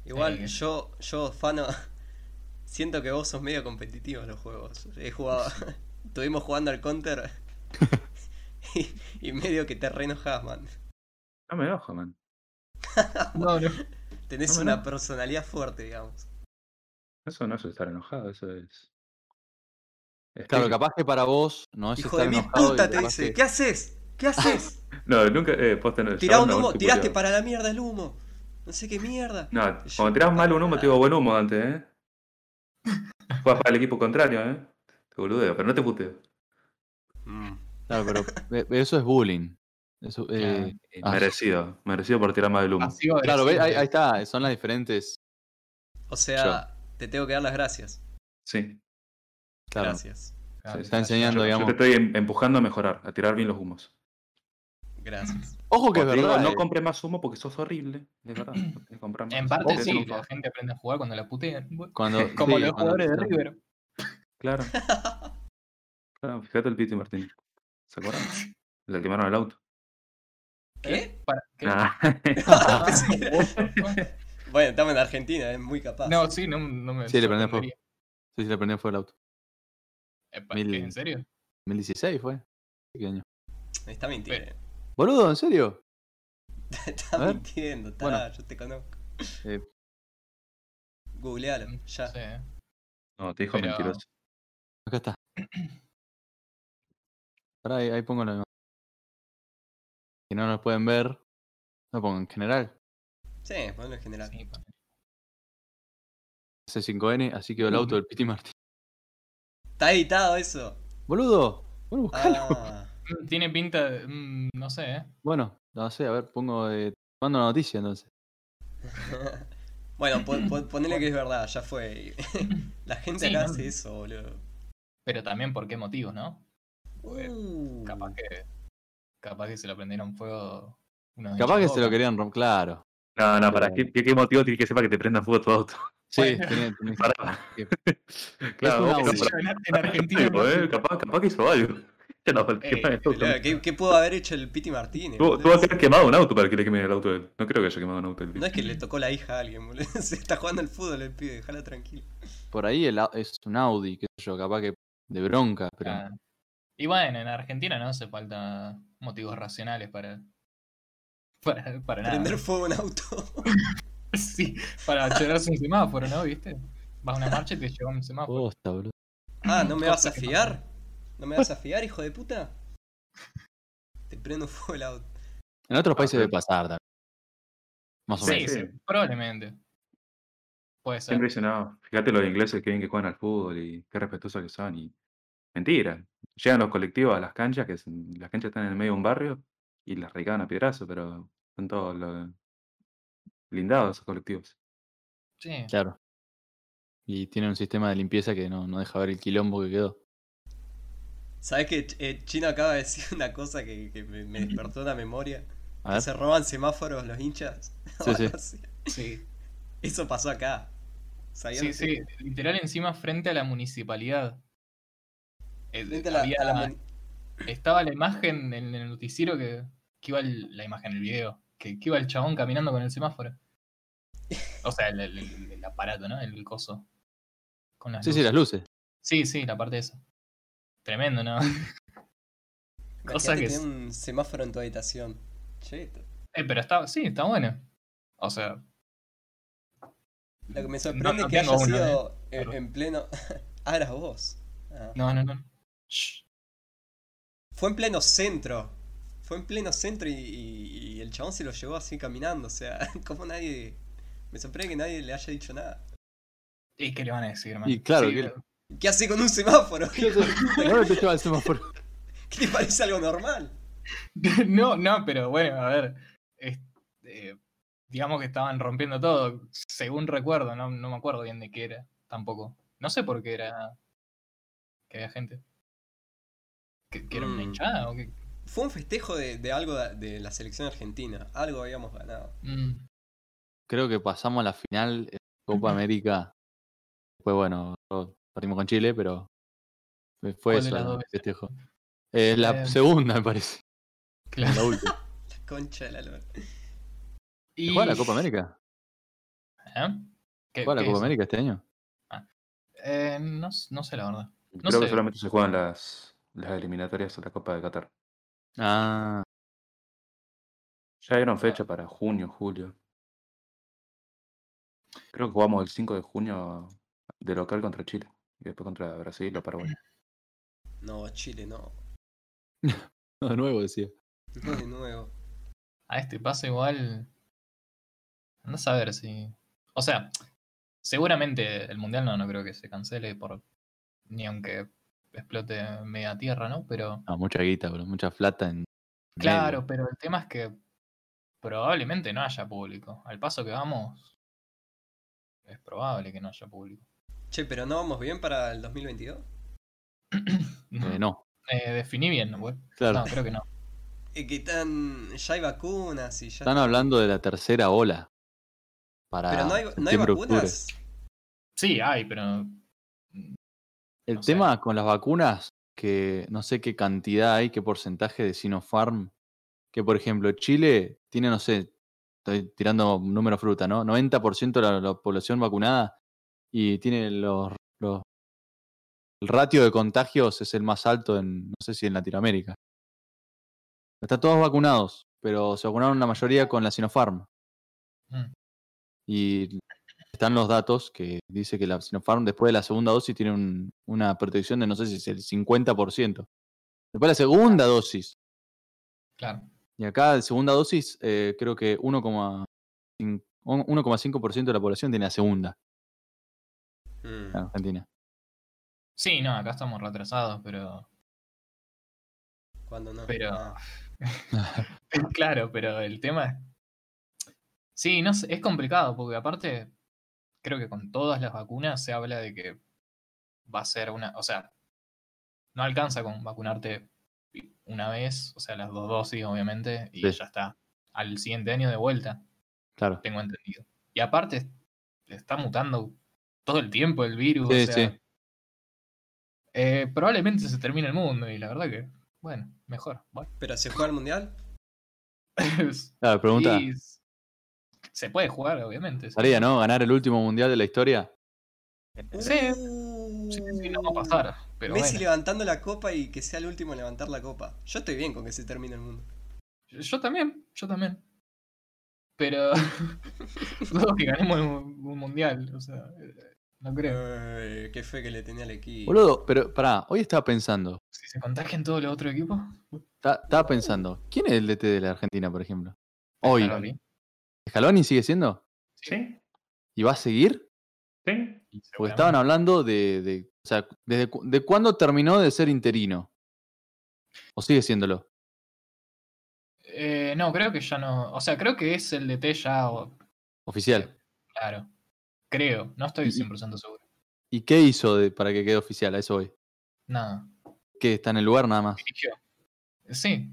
Speaker 1: Igual
Speaker 4: Sí.
Speaker 1: yo, yo, Fano, siento que vos sos medio competitivo en los juegos. He jugado, estuvimos jugando al counter y, y medio que te re enojás, man.
Speaker 2: No me enojo, man.
Speaker 4: No, no.
Speaker 1: Tenés
Speaker 2: No
Speaker 1: una personalidad fuerte, digamos.
Speaker 2: Eso no es estar enojado, eso es. es
Speaker 3: Claro,
Speaker 2: que-
Speaker 3: capaz que para vos no es
Speaker 1: Hijo
Speaker 3: estar
Speaker 1: de mi
Speaker 3: enojado
Speaker 1: puta, te dice.
Speaker 3: que-
Speaker 1: ¿Qué haces? ¿Qué haces?
Speaker 2: No, nunca. Eh, posta, no,
Speaker 1: Tirá un humo,
Speaker 2: te
Speaker 1: tiraste para la mierda el humo. No sé qué mierda.
Speaker 2: No,
Speaker 1: Yo-
Speaker 2: cuando tirás mal un humo, te digo buen humo antes, ¿eh? Juegas para el equipo contrario, ¿eh? Te boludeo, pero no te puteo.
Speaker 1: Mm.
Speaker 3: Claro, pero ve, eso es bullying. Eso, eh,
Speaker 2: Eh,
Speaker 3: Ah.
Speaker 2: Merecido, merecido por tirar mal el humo.
Speaker 3: Claro, ahí, está, son las diferentes.
Speaker 1: O sea, te tengo que dar las gracias.
Speaker 2: Sí.
Speaker 3: Claro,
Speaker 1: Gracias.
Speaker 4: Claro,
Speaker 3: está enseñando,
Speaker 2: Yo, te estoy em- empujando a mejorar, a tirar bien los humos.
Speaker 1: Gracias.
Speaker 3: Ojo que es
Speaker 2: digo,
Speaker 3: verdad.
Speaker 2: no
Speaker 3: eh,
Speaker 2: compre más humo porque sos horrible, de verdad. no comprar más.
Speaker 4: En parte sí, la gente aprende a jugar cuando la putean. Bueno,
Speaker 3: cuando,
Speaker 4: Como
Speaker 3: sí,
Speaker 4: los
Speaker 3: cuando-
Speaker 4: jugadores de. River.
Speaker 2: Claro. Claro, fíjate el Piti Martínez. ¿Se acuerdan? Le quemaron el auto.
Speaker 1: ¿Qué?
Speaker 4: Para, ¿qué?
Speaker 2: Nah.
Speaker 1: Pensé que era- bueno, estamos en Argentina, es muy capaz.
Speaker 4: No, sí, no, no me
Speaker 3: Sí, le prendió fuego. Sí, sí, le prendió fuego el auto.
Speaker 4: Epa,
Speaker 3: Mil-
Speaker 4: ¿qué, ¿En serio?
Speaker 3: 2016 fue. ¿Qué año?
Speaker 1: Está mintiendo.
Speaker 3: Boludo, ¿en serio?
Speaker 1: está mintiendo, está,
Speaker 3: Bueno.
Speaker 1: yo te conozco.
Speaker 3: Eh.
Speaker 1: Googlealo, ya.
Speaker 4: Sí.
Speaker 2: No, te dijo
Speaker 4: Pero-
Speaker 2: mentiroso.
Speaker 3: Acá está. Pará, ahí, ahí pongo la imagen. Si no nos pueden ver, no pongo en general.
Speaker 1: Sí, ponlo en general.
Speaker 4: sí, pa-
Speaker 3: C5N, así quedó el auto del Piti Martín.
Speaker 1: Está editado eso.
Speaker 3: Boludo, bueno, buscalo.
Speaker 1: Ah,
Speaker 4: Mm, Tiene pinta de. mm, no sé, ¿eh?
Speaker 3: Bueno, no sé, a ver, pongo. Eh, mando una noticia entonces.
Speaker 1: bueno, ponele que es verdad, ya fue. La gente
Speaker 4: Sí,
Speaker 1: acá
Speaker 4: ¿no?
Speaker 1: hace eso, boludo.
Speaker 4: Pero también por qué motivos, ¿no?
Speaker 1: Uh,
Speaker 4: capaz que. Capaz que se lo prendieron fuego. unos
Speaker 3: Capaz que se lo querían romper, claro.
Speaker 2: No, no, para ¿qué, qué, qué motivo tiene que sepa que te prenda fuego tu auto?
Speaker 3: Sí,
Speaker 4: Bueno.
Speaker 2: Pará.
Speaker 3: que-
Speaker 2: claro,
Speaker 3: un
Speaker 2: pero-
Speaker 4: En, en Argentina. No
Speaker 2: eh, capaz, capaz que hizo algo. Ya no,
Speaker 4: Ey,
Speaker 1: boludo, ¿qué, qué pudo haber hecho el Piti Martínez? Boludo?
Speaker 2: tuvo que haber quemado un auto para que le quemen el auto de él. No creo que haya quemado un auto del
Speaker 1: No es que le tocó la hija a alguien, boludo. Se está jugando al fútbol el pibe, déjala tranquilo.
Speaker 3: por ahí el, es un Audi, qué sé yo, capaz que de bronca, pero.
Speaker 4: Ah. Y bueno, en Argentina no hace falta motivos racionales para. Para, para nada.
Speaker 1: Prender fuego un auto.
Speaker 4: Sí, para llenarse un semáforo, ¿no? ¿Viste? Vas a una marcha y te lleva un semáforo.
Speaker 3: Posta, boludo.
Speaker 1: ah, ¿no me vas a fiar? ¿No me vas a fiar, hijo de puta? Te prendo fuego el auto.
Speaker 3: En otros países
Speaker 2: pero-
Speaker 3: debe pasar también. Más o
Speaker 4: Sí,
Speaker 3: menos.
Speaker 4: sí, probablemente. Puede ser.
Speaker 2: Siempre dicen, no, fíjate los ingleses que bien que juegan al fútbol y qué respetuosos que son. Y mentira. Llegan los colectivos a las canchas, que las canchas están en el medio de un barrio, y las recaban a piedrazo, pero son todos los blindados esos colectivos.
Speaker 4: Sí.
Speaker 3: Claro. Y tiene un sistema de limpieza que no, no deja ver el quilombo que quedó.
Speaker 1: ¿Sabes que eh, Chino acaba de decir una cosa que, que me, me despertó la memoria?
Speaker 3: A
Speaker 1: Que
Speaker 3: ver.
Speaker 1: se roban semáforos los hinchas.
Speaker 3: Sí, sí.
Speaker 4: Sí,
Speaker 1: Eso pasó acá. ¿Sabían
Speaker 4: sí,
Speaker 1: ustedes?
Speaker 4: sí. Literal encima frente a la municipalidad. Eh,
Speaker 1: la- la
Speaker 4: Estaba la imagen en el noticiero que, que iba el- la imagen, el video, que, que iba el chabón caminando con el semáforo. O sea, el, el- el- el aparato, ¿no? El coso. Con las
Speaker 3: Sí, sí,
Speaker 4: luces.
Speaker 3: las luces.
Speaker 4: Sí, sí, la parte de esa. Tremendo, ¿no? Cosa que es-
Speaker 1: un semáforo en tu habitación. Cheto.
Speaker 4: Eh, pero está, sí, está bueno. O sea,
Speaker 1: Lo que me sorprende
Speaker 4: no
Speaker 1: es que haya
Speaker 4: uno,
Speaker 1: sido
Speaker 4: eh.
Speaker 1: en, en pleno. ah, eras vos. Ah.
Speaker 4: no, no, no. Shh.
Speaker 1: Fue en pleno centro. Fue en pleno centro y, y- y el chabón se lo llevó así caminando. O sea, como nadie. Me sorprende que nadie le haya dicho nada.
Speaker 4: ¿Y qué le van a decir, man?
Speaker 3: Y claro,
Speaker 4: Sí,
Speaker 3: que-
Speaker 4: pero-
Speaker 1: ¿Qué hace con un semáforo?
Speaker 3: ¿Dónde te lleva el semáforo?
Speaker 1: ¿Qué te parece algo normal?
Speaker 4: No, no, pero bueno, a ver. es- eh, digamos que estaban rompiendo todo, según recuerdo, no, no me acuerdo bien de qué era, tampoco. No sé por qué era. Que había gente. ¿Que, que era una
Speaker 1: Mm.
Speaker 4: hinchada o qué?
Speaker 1: Fue un festejo de, de algo de, de la selección argentina. Algo habíamos ganado.
Speaker 4: Mm,
Speaker 3: Creo que pasamos a la final en Copa América. Después, bueno, partimos con Chile, pero fue
Speaker 4: ¿Cuál de
Speaker 3: eso el festejo. Eh, la
Speaker 4: Eh,
Speaker 3: segunda, me parece.
Speaker 4: claro.
Speaker 3: La última.
Speaker 1: La concha de la lora.
Speaker 4: Y-
Speaker 3: ¿Juega la Copa América?
Speaker 4: ¿Eh? ¿Qué-
Speaker 3: ¿Juega la Copa
Speaker 4: es?
Speaker 3: América este año?
Speaker 4: Eh, no, no sé la verdad. No
Speaker 2: Creo que
Speaker 4: sé.
Speaker 2: solamente se juegan las, las eliminatorias a la Copa de Qatar.
Speaker 3: Ah,
Speaker 2: Ya dieron fecha para junio, julio. Creo que jugamos el 5 de junio de local contra Chile. Y después contra Brasil o Paraguay.
Speaker 1: No, Chile, no.
Speaker 3: de nuevo decía.
Speaker 1: No de nuevo.
Speaker 4: A este paso igual. No a ver si. O sea, seguramente el mundial no, no creo que se cancele por. Ni aunque explote media tierra, ¿no? Pero.
Speaker 3: Ah, mucha guita, bro, mucha plata en.
Speaker 4: Claro,
Speaker 3: medio.
Speaker 4: pero el tema es que probablemente no haya público. Al paso que vamos, es probable que no haya público.
Speaker 1: Che, pero no vamos bien para el 2022.
Speaker 3: Eh, no,
Speaker 4: Eh, definí bien, güey.
Speaker 3: claro.
Speaker 4: No, creo que no.
Speaker 1: Y que están. Ya hay vacunas y ya.
Speaker 3: Están hablando de la tercera ola. Para
Speaker 1: Pero no hay, no hay
Speaker 3: octubre.
Speaker 1: vacunas.
Speaker 4: Sí, hay, pero.
Speaker 3: El
Speaker 4: No sé.
Speaker 3: tema con las vacunas, que no sé qué cantidad hay, qué porcentaje de Sinopharm, que por ejemplo Chile tiene, no sé, estoy tirando número fruta, ¿no? 90% de la, la población vacunada y tiene los, los- El ratio de contagios es el más alto en, no sé si en Latinoamérica. Están todos vacunados, pero se vacunaron la mayoría con la Sinopharm.
Speaker 4: Mm.
Speaker 3: Y están los datos que dice que la Sinopharm después de la segunda dosis tiene un- una protección de no sé si es el 50%. Después de la segunda dosis.
Speaker 4: Claro.
Speaker 3: Y acá, de segunda dosis, eh, creo que 1,5% 1,5% de la población tiene la segunda
Speaker 1: Mm.
Speaker 3: en Argentina.
Speaker 4: Sí, no, acá estamos retrasados, pero.
Speaker 1: Cuando no.
Speaker 4: Pero-
Speaker 1: Ah.
Speaker 4: Claro, pero el tema es. Sí, no sé, es complicado, porque aparte, creo que con todas las vacunas se habla de que va a ser una. O sea, no alcanza con vacunarte una vez, o sea, las dos dosis, obviamente, y
Speaker 3: Sí.
Speaker 4: ya está. Al siguiente año de vuelta,
Speaker 3: Claro.
Speaker 4: tengo entendido. Y aparte, está mutando todo el tiempo el virus.
Speaker 3: Sí,
Speaker 4: o sea,
Speaker 3: sí.
Speaker 4: eh, probablemente se termine el mundo, y la verdad que, bueno, mejor. Bueno.
Speaker 1: ¿Pero se juega el mundial?
Speaker 3: Claro, pregunta.
Speaker 4: Y s- se puede jugar, obviamente. sí.
Speaker 3: Haría, ¿no? Ganar el último mundial de la historia.
Speaker 4: Sí, sí, sí, no va a pasar. Pero
Speaker 1: Messi
Speaker 4: bueno.
Speaker 1: levantando la copa y que sea el último en levantar la copa. Yo estoy bien con que se termine el mundo.
Speaker 4: Yo también, yo también. Pero dudo que ganemos un, un mundial, o sea, eh, no creo.
Speaker 1: Ay, qué fe que le tenía al equipo.
Speaker 3: Boludo, pero pará, hoy estaba pensando.
Speaker 4: Si se contagian todos los otros equipos,
Speaker 3: ta- Estaba pensando. ¿Quién es el DT de la Argentina, por ejemplo? Hoy.
Speaker 4: Scaloni.
Speaker 3: ¿Scaloni sigue siendo?
Speaker 2: ¿Sí?
Speaker 3: ¿Y va a seguir?
Speaker 2: ¿Sí?
Speaker 3: Porque estaban hablando de, de- o sea, desde cu- de cuándo terminó de ser interino. ¿O sigue siéndolo?
Speaker 4: Eh, no, creo que ya no. O sea, creo que es el DT ya. o-
Speaker 3: Oficial.
Speaker 4: Claro. Creo, no estoy
Speaker 3: Y-
Speaker 4: 100% seguro.
Speaker 3: ¿Y qué hizo de- para que quede oficial? A eso voy.
Speaker 4: Nada.
Speaker 3: ¿Que está en el lugar nada más?
Speaker 4: dirigió. Sí.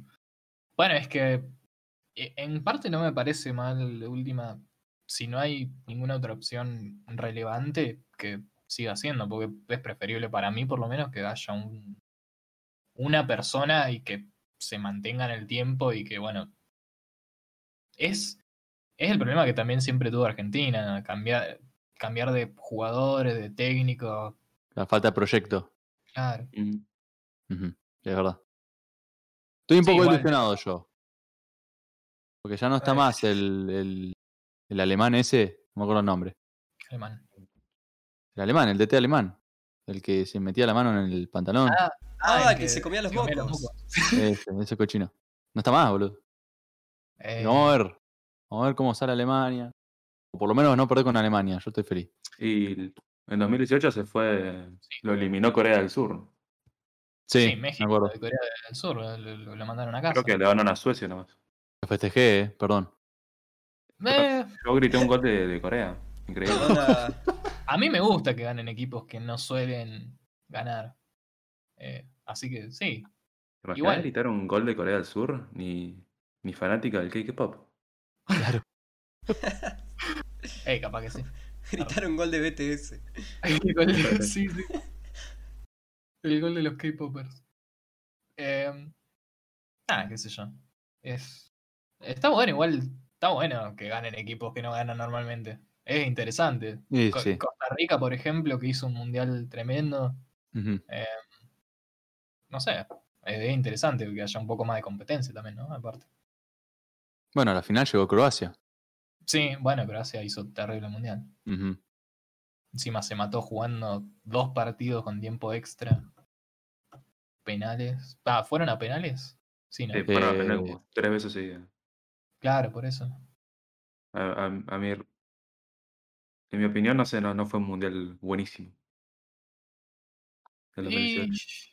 Speaker 4: Bueno, es que en parte no me parece mal última. Si no hay ninguna otra opción relevante que siga siendo, porque es preferible para mí por lo menos que haya un, una persona y que se mantenga en el tiempo y que, bueno, es, es el problema que también siempre tuvo Argentina, cambiar, cambiar de jugadores, de técnico,
Speaker 3: La falta de proyecto.
Speaker 4: claro.
Speaker 2: Mm.
Speaker 3: Es verdad. Estoy un poco ilusionado yo. Porque ya no está
Speaker 4: Ay.
Speaker 3: más el, el, el alemán ese, no me acuerdo el nombre.
Speaker 4: Alemán.
Speaker 3: El alemán, el DT alemán. El que se metía la mano en el pantalón.
Speaker 4: Ah,
Speaker 1: Ah,
Speaker 4: el
Speaker 1: que se comía los
Speaker 4: comía
Speaker 1: mocos.
Speaker 3: Ese, ese cochino. No está más, boludo.
Speaker 4: Eh,
Speaker 3: Vamos a ver. Vamos a ver cómo sale Alemania. O por lo menos no perder con Alemania. Yo estoy feliz.
Speaker 2: Y en 2018 se fue, lo eliminó Corea del Sur.
Speaker 3: Sí,
Speaker 4: sí, México,
Speaker 3: me acuerdo.
Speaker 4: de Corea del Sur, lo mandaron a casa.
Speaker 2: Creo que le ganaron a Suecia nomás.
Speaker 3: Lo festejé, eh, perdón.
Speaker 4: Eh,
Speaker 2: Yo grité un gol de, de Corea. Increíble.
Speaker 4: A mí me gusta que ganen equipos que no suelen ganar. Eh, así que sí.
Speaker 2: ¿Te imaginas
Speaker 4: igual.
Speaker 2: gritar un gol de Corea del Sur? Ni, ni fanática del K-pop.
Speaker 3: Claro.
Speaker 4: Eh, capaz que sí.
Speaker 1: gritar un gol de BTS.
Speaker 4: El gol de, sí, sí. El gol de los K-Popers. Eh, ah, qué sé yo. Es, está bueno, igual. Está bueno que ganen equipos que no ganan normalmente. Es interesante.
Speaker 3: Sí,
Speaker 4: Co-
Speaker 3: sí.
Speaker 4: Costa Rica, por ejemplo, que hizo un mundial tremendo.
Speaker 3: Ujú.
Speaker 4: No sé. Es interesante que haya un poco más de competencia también, ¿no? Aparte.
Speaker 3: Bueno, a la final llegó Croacia.
Speaker 4: Sí, bueno, Croacia hizo terrible mundial. Encima se mató jugando dos partidos con tiempo extra. Penales. Ah, ¿fueron a penales? Sí, ¿no?
Speaker 3: Eh,
Speaker 2: como tres veces seguidas.
Speaker 4: Claro, por eso.
Speaker 2: A, a, a mí, en mi opinión, no sé, no, no fue un mundial buenísimo. El 2018.
Speaker 4: Y-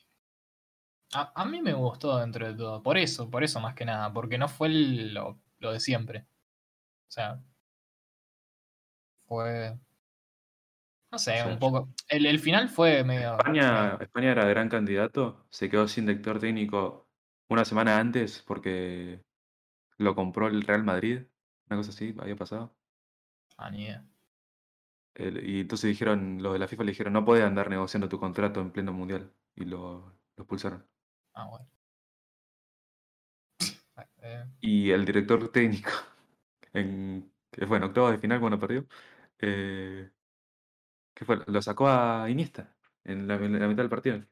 Speaker 4: A, a mí me gustó dentro de todo. Por eso, por eso más que nada. Porque no fue el- lo, lo de siempre. O sea. Fue. No sé,
Speaker 2: Sí.
Speaker 4: un poco. El, el final fue medio.
Speaker 2: España, España era gran candidato, se quedó sin director técnico una semana antes porque lo compró el Real Madrid, una cosa así, había pasado.
Speaker 4: Ah, ni idea.
Speaker 2: El- y entonces dijeron, los de la FIFA le dijeron, no puedes andar negociando tu contrato en pleno mundial. Y lo, lo expulsaron.
Speaker 4: Ah, bueno. Eh,
Speaker 2: Y el director técnico, en, que fue en octavos de final cuando perdió, eh, ¿qué fue? Lo sacó a Iniesta en la, en la mitad del partido.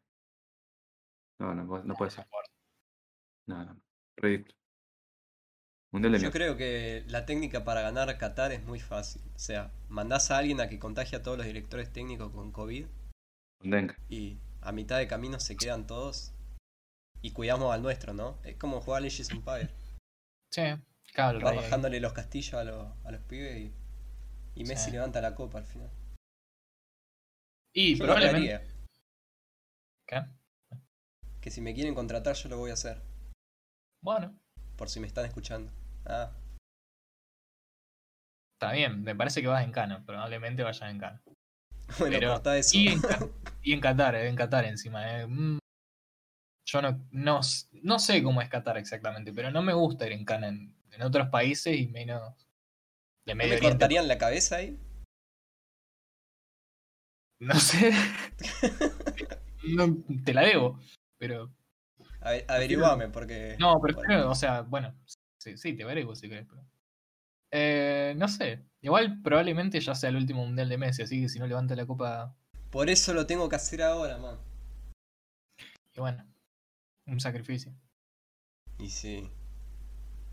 Speaker 2: No, no, no puede ser. No, no, no. Ridículo. Mundial de
Speaker 1: Yo
Speaker 2: mierda.
Speaker 1: creo que la técnica para ganar Qatar es muy fácil. O sea, mandás a alguien a que contagie a todos los directores técnicos con COVID
Speaker 2: Dengue.
Speaker 1: y a mitad de camino se quedan todos y cuidamos al nuestro, ¿no? Es como jugar Legends Empire.
Speaker 4: Sí, claro,
Speaker 1: Vas bajándole los castillos a los, a los pibes y, y Messi
Speaker 4: Sí.
Speaker 1: levanta la copa al final.
Speaker 4: Y
Speaker 1: Yo
Speaker 4: probablemente. ¿Qué?
Speaker 1: que si me quieren contratar yo lo voy a hacer.
Speaker 4: Bueno,
Speaker 1: Por si me están escuchando. Ah,
Speaker 4: está bien. Me parece que vas en cana. Probablemente vayas en cana.
Speaker 1: bueno,
Speaker 4: Pero-
Speaker 1: eso.
Speaker 4: Y en, y en Qatar, eh, en Qatar encima. eh. Mm, Yo no, no, no sé cómo es Qatar exactamente, pero no me gusta ir en cana en, en otros países y menos de
Speaker 1: ¿No
Speaker 4: Medio
Speaker 1: me
Speaker 4: Oriente.
Speaker 1: cortarían la cabeza ahí?
Speaker 4: No sé. no, te la debo. Pero.
Speaker 1: Ave- Averiguame, porque.
Speaker 4: No, pero
Speaker 1: bueno,
Speaker 4: creo, o sea, bueno. Sí, sí, te veré si querés. Pero... Eh, no sé. Igual probablemente ya sea el último mundial de Messi, así que si no levanta la copa.
Speaker 1: Por eso lo tengo que hacer ahora, man.
Speaker 4: Y bueno, un sacrificio.
Speaker 1: Y sí.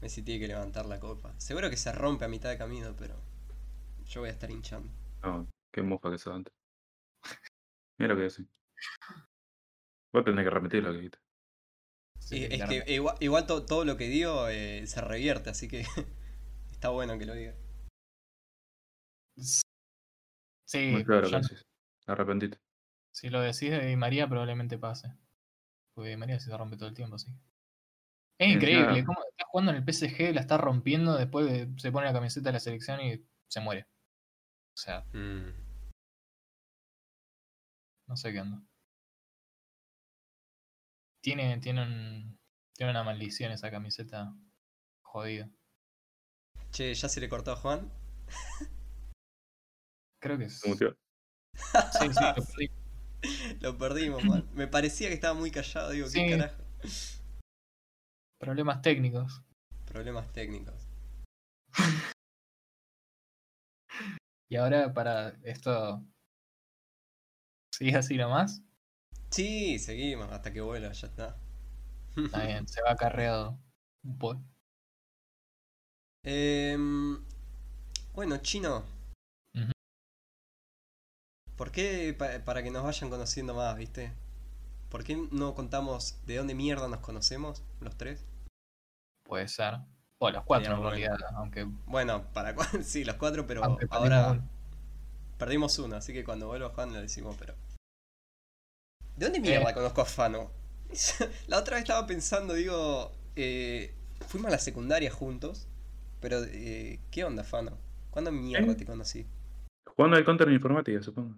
Speaker 1: Messi tiene que levantar la copa. Seguro que se rompe a mitad de camino, pero. Yo voy a estar hinchando.
Speaker 2: No, qué mofa que sos antes. Mira lo que decís. Vos tenés que repetir lo que dijiste.
Speaker 4: Sí,
Speaker 1: es que igual, igual to- todo lo que digo eh, se revierte, así que está bueno que lo diga.
Speaker 4: Sí,
Speaker 2: Muy claro
Speaker 4: yo-
Speaker 2: lo que decís. Arrepentite.
Speaker 4: si lo decís de Di María probablemente pase. Porque Di María se te rompe todo el tiempo, así. Es
Speaker 2: Sí,
Speaker 4: increíble,
Speaker 2: claro.
Speaker 4: cómo está jugando en el PSG, la está rompiendo, después de- se pone la camiseta de la selección y se muere. O sea,
Speaker 1: Mm.
Speaker 4: no sé qué onda. Tiene, tiene, un- tiene una maldición esa camiseta jodida.
Speaker 1: Che, ¿ya se le cortó a Juan?
Speaker 4: Creo que
Speaker 2: muteó.
Speaker 4: Sí, sí, lo perdí.
Speaker 1: Lo perdimos, man. Me parecía que estaba muy callado, digo, ¿qué
Speaker 4: Sí.
Speaker 1: carajo?
Speaker 4: Problemas técnicos.
Speaker 1: Problemas técnicos.
Speaker 4: Y ahora para esto. ¿Sigue así nomás?
Speaker 1: Sí, seguimos hasta que vuela, ya está.
Speaker 4: Está bien, se va acarreado. un po-
Speaker 1: Em, bueno, chino. ¿Por qué pa- para que nos vayan conociendo más, viste? ¿Por qué no contamos de dónde mierda nos conocemos, los tres?
Speaker 4: Puede ser. O los cuatro
Speaker 1: Sería
Speaker 4: en
Speaker 1: bueno.
Speaker 4: realidad, aunque,
Speaker 1: Bueno, para sí, los cuatro, pero
Speaker 4: aunque
Speaker 1: ahora
Speaker 4: perdimos uno.
Speaker 1: así que cuando vuelva Juan lo decimos, pero. ¿De dónde mierda
Speaker 4: Eh.
Speaker 1: conozco a Fano? la otra vez estaba pensando, digo, eh, fuimos a la secundaria juntos, pero eh, ¿qué onda, Fano? ¿Cuándo mierda
Speaker 2: ¿Eh?
Speaker 1: te conocí?
Speaker 2: Jugando al counter en informática, supongo.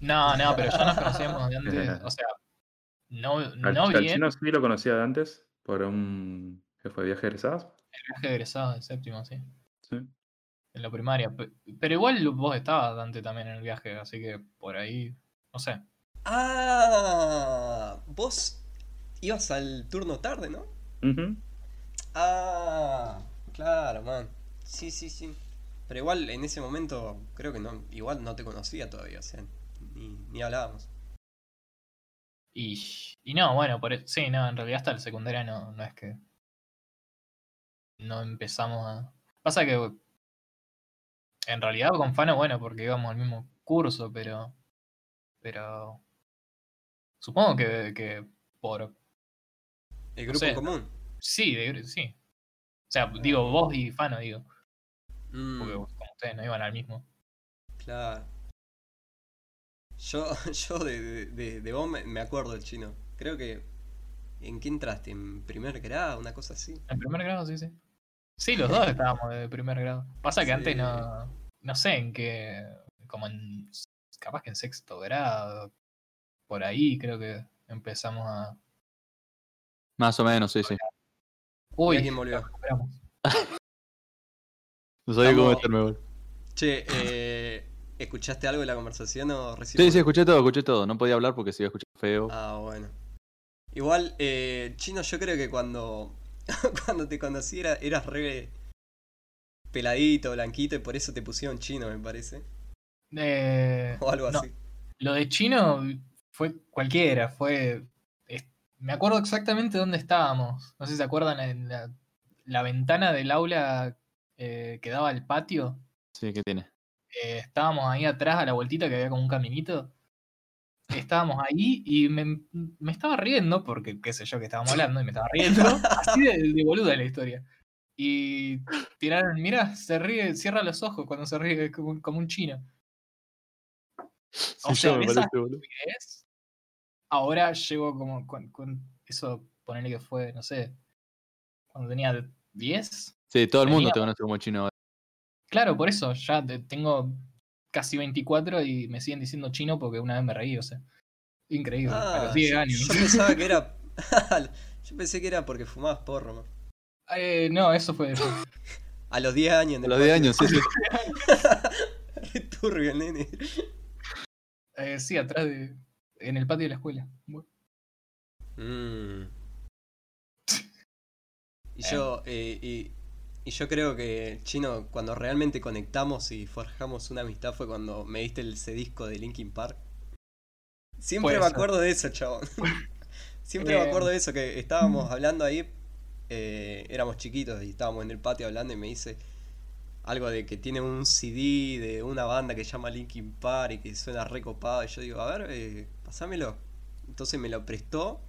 Speaker 4: No, no, pero ya nos conocíamos de antes. O sea, no,
Speaker 2: Al,
Speaker 4: no
Speaker 2: al
Speaker 4: bien
Speaker 2: chino sí lo conocía de antes, por un jefe de viaje egresados.
Speaker 4: el viaje de egresado de séptimo, sí.
Speaker 2: Sí.
Speaker 4: En la primaria. Pe- Pero igual vos estabas, Dante, también en el viaje, así que por ahí, no sé.
Speaker 1: Ah, vos ibas al turno tarde, ¿no?
Speaker 2: Ujú.
Speaker 1: Ah, claro, man. Sí, sí, sí. Pero igual en ese momento creo que no, igual no te conocía todavía, o sea, ni, ni hablábamos.
Speaker 4: Y, y no, bueno, por, e- sí, no, en realidad hasta el secundaria no, no es que no empezamos a... Pasa que en realidad con Fano, bueno, porque íbamos al mismo curso, pero... Pero... Supongo que, que por...
Speaker 1: El
Speaker 4: No
Speaker 1: grupo
Speaker 4: sé.
Speaker 1: en común.
Speaker 4: Sí, de- sí. O sea, digo, vos y Fano, digo.
Speaker 1: Mm,
Speaker 4: Porque como ustedes no iban al mismo.
Speaker 1: claro. Yo, yo de, de, vos me, acuerdo chino. Creo que. ¿En qué entraste? ¿En primer grado? Una cosa así.
Speaker 4: En primer grado, sí, sí. Sí, los dos estábamos de primer grado. Pasa que antes no. No sé en qué. Como en. Capaz que en sexto grado. Por ahí creo que empezamos a.
Speaker 3: Más o menos, sí, sí.
Speaker 4: Uy,
Speaker 1: quién volvió.
Speaker 3: No sabía cómo meterme, boludo.
Speaker 1: Che, eh, ¿escuchaste algo de la conversación o recién?
Speaker 3: Sí, sí, escuché todo, escuché todo. No podía hablar porque se iba a escuchar feo.
Speaker 1: Ah, bueno. Igual, eh, Chino, yo creo que cuando, cuando te conocí era- eras re peladito, blanquito, y por eso te pusieron chino, me parece.
Speaker 4: Eh,
Speaker 1: O algo
Speaker 4: no,
Speaker 1: así.
Speaker 4: Lo de chino fue cualquiera, fue. es- me acuerdo exactamente dónde estábamos. No sé si se acuerdan en la, la ventana del aula eh, que daba al patio.
Speaker 3: Sí, ¿qué tiene?
Speaker 4: eh, estábamos ahí atrás a la vueltita que había como un caminito. Estábamos ahí y me, me estaba riendo, porque qué sé yo que estábamos hablando y me estaba riendo. Así de, de boluda la historia. Y tiraron, mira, se ríe, cierra los ojos cuando se ríe como, un- como un chino. O sea,
Speaker 3: me parece.
Speaker 4: Ahora llego como con, con eso, ponerle que fue, no sé, cuando tenía 10.
Speaker 3: Sí, todo el mundo te conoce como chino. ahora.
Speaker 4: Claro, por eso, ya te- tengo casi 24 y me siguen diciendo chino porque una vez me reí, o sea. Increíble, a
Speaker 1: Ah,
Speaker 4: los 10
Speaker 1: yo,
Speaker 4: años.
Speaker 1: yo pensaba que era. yo pensé que era porque fumabas porro, man.
Speaker 4: Eh, no, eso fue.
Speaker 1: A los 10 años.
Speaker 3: A los 10
Speaker 1: patio.
Speaker 3: años, sí, sí.
Speaker 1: Re turbio, nene.
Speaker 4: Eh, sí, atrás de. En el patio de la escuela.
Speaker 1: Mm. Y yo, eh, y, y yo creo que, Chino, cuando realmente conectamos y forjamos una amistad fue cuando me diste ese disco de Linkin Park. Siempre
Speaker 4: Puede
Speaker 1: me
Speaker 4: ser.
Speaker 1: acuerdo de eso, chabón. Siempre me
Speaker 4: Eh.
Speaker 1: acuerdo de eso, que estábamos hablando ahí, eh, éramos chiquitos y estábamos en el patio hablando y me dice algo de que tiene un CD de una banda que se llama Linkin Park y que suena recopado. Y yo digo, a ver, eh, pasámelo. Entonces me lo prestó.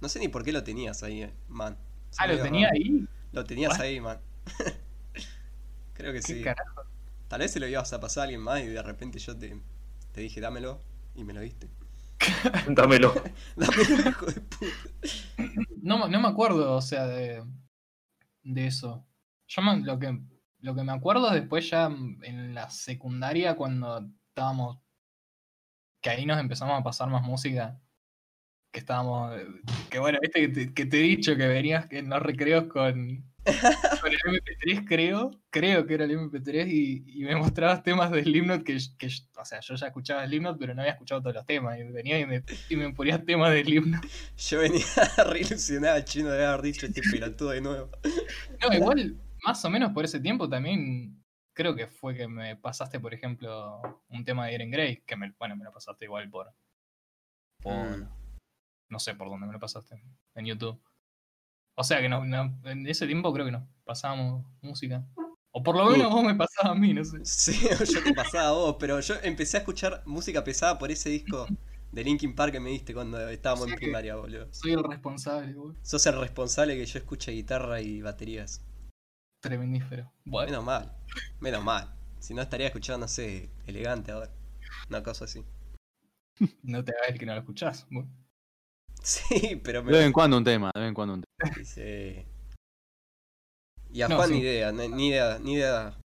Speaker 1: No sé ni por qué lo tenías ahí, eh, man.
Speaker 4: Ah, lo tenía
Speaker 1: raro.
Speaker 4: ahí.
Speaker 1: Lo tenías
Speaker 4: What?
Speaker 1: ahí, man. Creo que
Speaker 4: ¿Qué
Speaker 1: sí.
Speaker 4: carajo?
Speaker 1: Tal vez se lo ibas a pasar a alguien más y de repente yo te, te dije, dámelo. Y me lo diste.
Speaker 2: Dámelo.
Speaker 1: Dámelo, hijo de puta.
Speaker 4: No, no me acuerdo, o sea, de, de eso. Yo me- lo, que, lo que me acuerdo es después ya en la secundaria cuando estábamos. Que ahí nos empezamos a pasar más música. Que estábamos. eh, Que bueno, viste que te, que te he dicho que venías en los recreos con, con el MP3, creo. Creo que era el MP3 y, y me mostrabas temas de Slipknot que, que. O sea, yo ya escuchaba Slipknot, pero no había escuchado todos los temas. Y venía y me, y me ponías temas de Slipknot.
Speaker 1: Yo venía re ilusionado chino de haber dicho este pelotudo de nuevo.
Speaker 4: No, igual, más o menos por ese tiempo también creo que fue que me pasaste, por ejemplo, un tema de Eren Grey, que me, bueno, me lo pasaste igual por, por
Speaker 1: Mm.
Speaker 4: no sé por dónde me lo pasaste, en YouTube. O sea que no, no- en ese tiempo creo que nos pasábamos música. O por lo menos vos me pasabas a mí, no sé.
Speaker 1: Sí, yo te pasaba a vos, pero yo empecé a escuchar música pesada por ese disco de Linkin Park que me diste cuando estábamos en primaria, boludo.
Speaker 4: Soy el responsable, boludo.
Speaker 1: Sos el responsable que yo escuche guitarra y baterías.
Speaker 4: Bueno,
Speaker 1: Menos mal, menos mal. Si no estaría escuchando, no sé, elegante ahora. Una cosa así.
Speaker 4: no te hagas el que no lo escuchás. boludo.
Speaker 1: Sí, pero
Speaker 3: De vez en
Speaker 1: me.
Speaker 3: cuando un tema, de vez en cuando un tema.
Speaker 1: Sí. Y a
Speaker 4: No,
Speaker 1: Juan
Speaker 4: sí.
Speaker 1: ni idea, ni idea, ni idea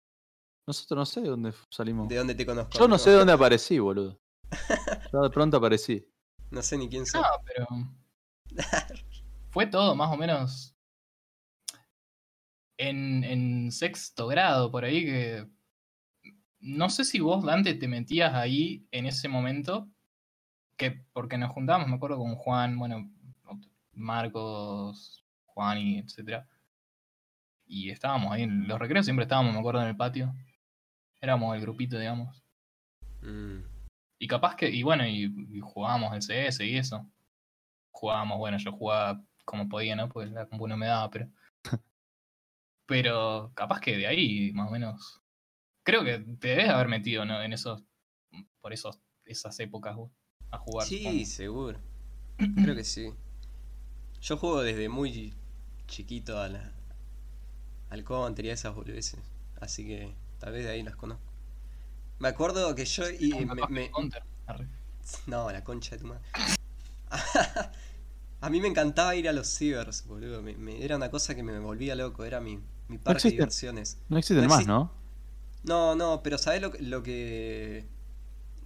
Speaker 3: Nosotros no sé de dónde salimos.
Speaker 1: de dónde te conozco.
Speaker 3: Yo no
Speaker 1: amigo.
Speaker 3: sé de dónde aparecí, boludo. Yo de pronto aparecí.
Speaker 1: No sé ni quién soy.
Speaker 4: No, pero. Fue todo más o menos. En, en sexto grado, por ahí que. No sé si vos, Dante, te metías ahí en ese momento. Que porque nos juntábamos, me acuerdo, con Juan, bueno, Marcos, Juan y etcétera. Y estábamos ahí en los recreos, siempre estábamos, me acuerdo, en el patio. Éramos el grupito, digamos.
Speaker 1: Mm.
Speaker 4: Y capaz que, y bueno, y, y jugábamos el CS y eso. Jugábamos, bueno, yo jugaba como podía, ¿no? Pues la compu no me daba, pero. Pero capaz que de ahí, más o menos. Creo que te debes haber metido, ¿no? En esos. Por esos, esas épocas a jugar.
Speaker 1: Sí, seguro. Creo que sí. Yo juego desde muy chiquito a la, al Counter y a esas boludeces. Así que tal vez de ahí las conozco. Me acuerdo que yo y
Speaker 4: Capaz
Speaker 1: me,
Speaker 4: que
Speaker 1: me-
Speaker 4: Counter.
Speaker 1: No, la concha de tu madre. A mí me encantaba ir a los cibers, boludo. Me- me- era una cosa que me volvía loco. Era mi, mi parque de
Speaker 3: existen.
Speaker 1: diversiones.
Speaker 3: No existen
Speaker 1: No
Speaker 3: más. ¿no?
Speaker 1: No, no, pero ¿sabés lo, que- lo que.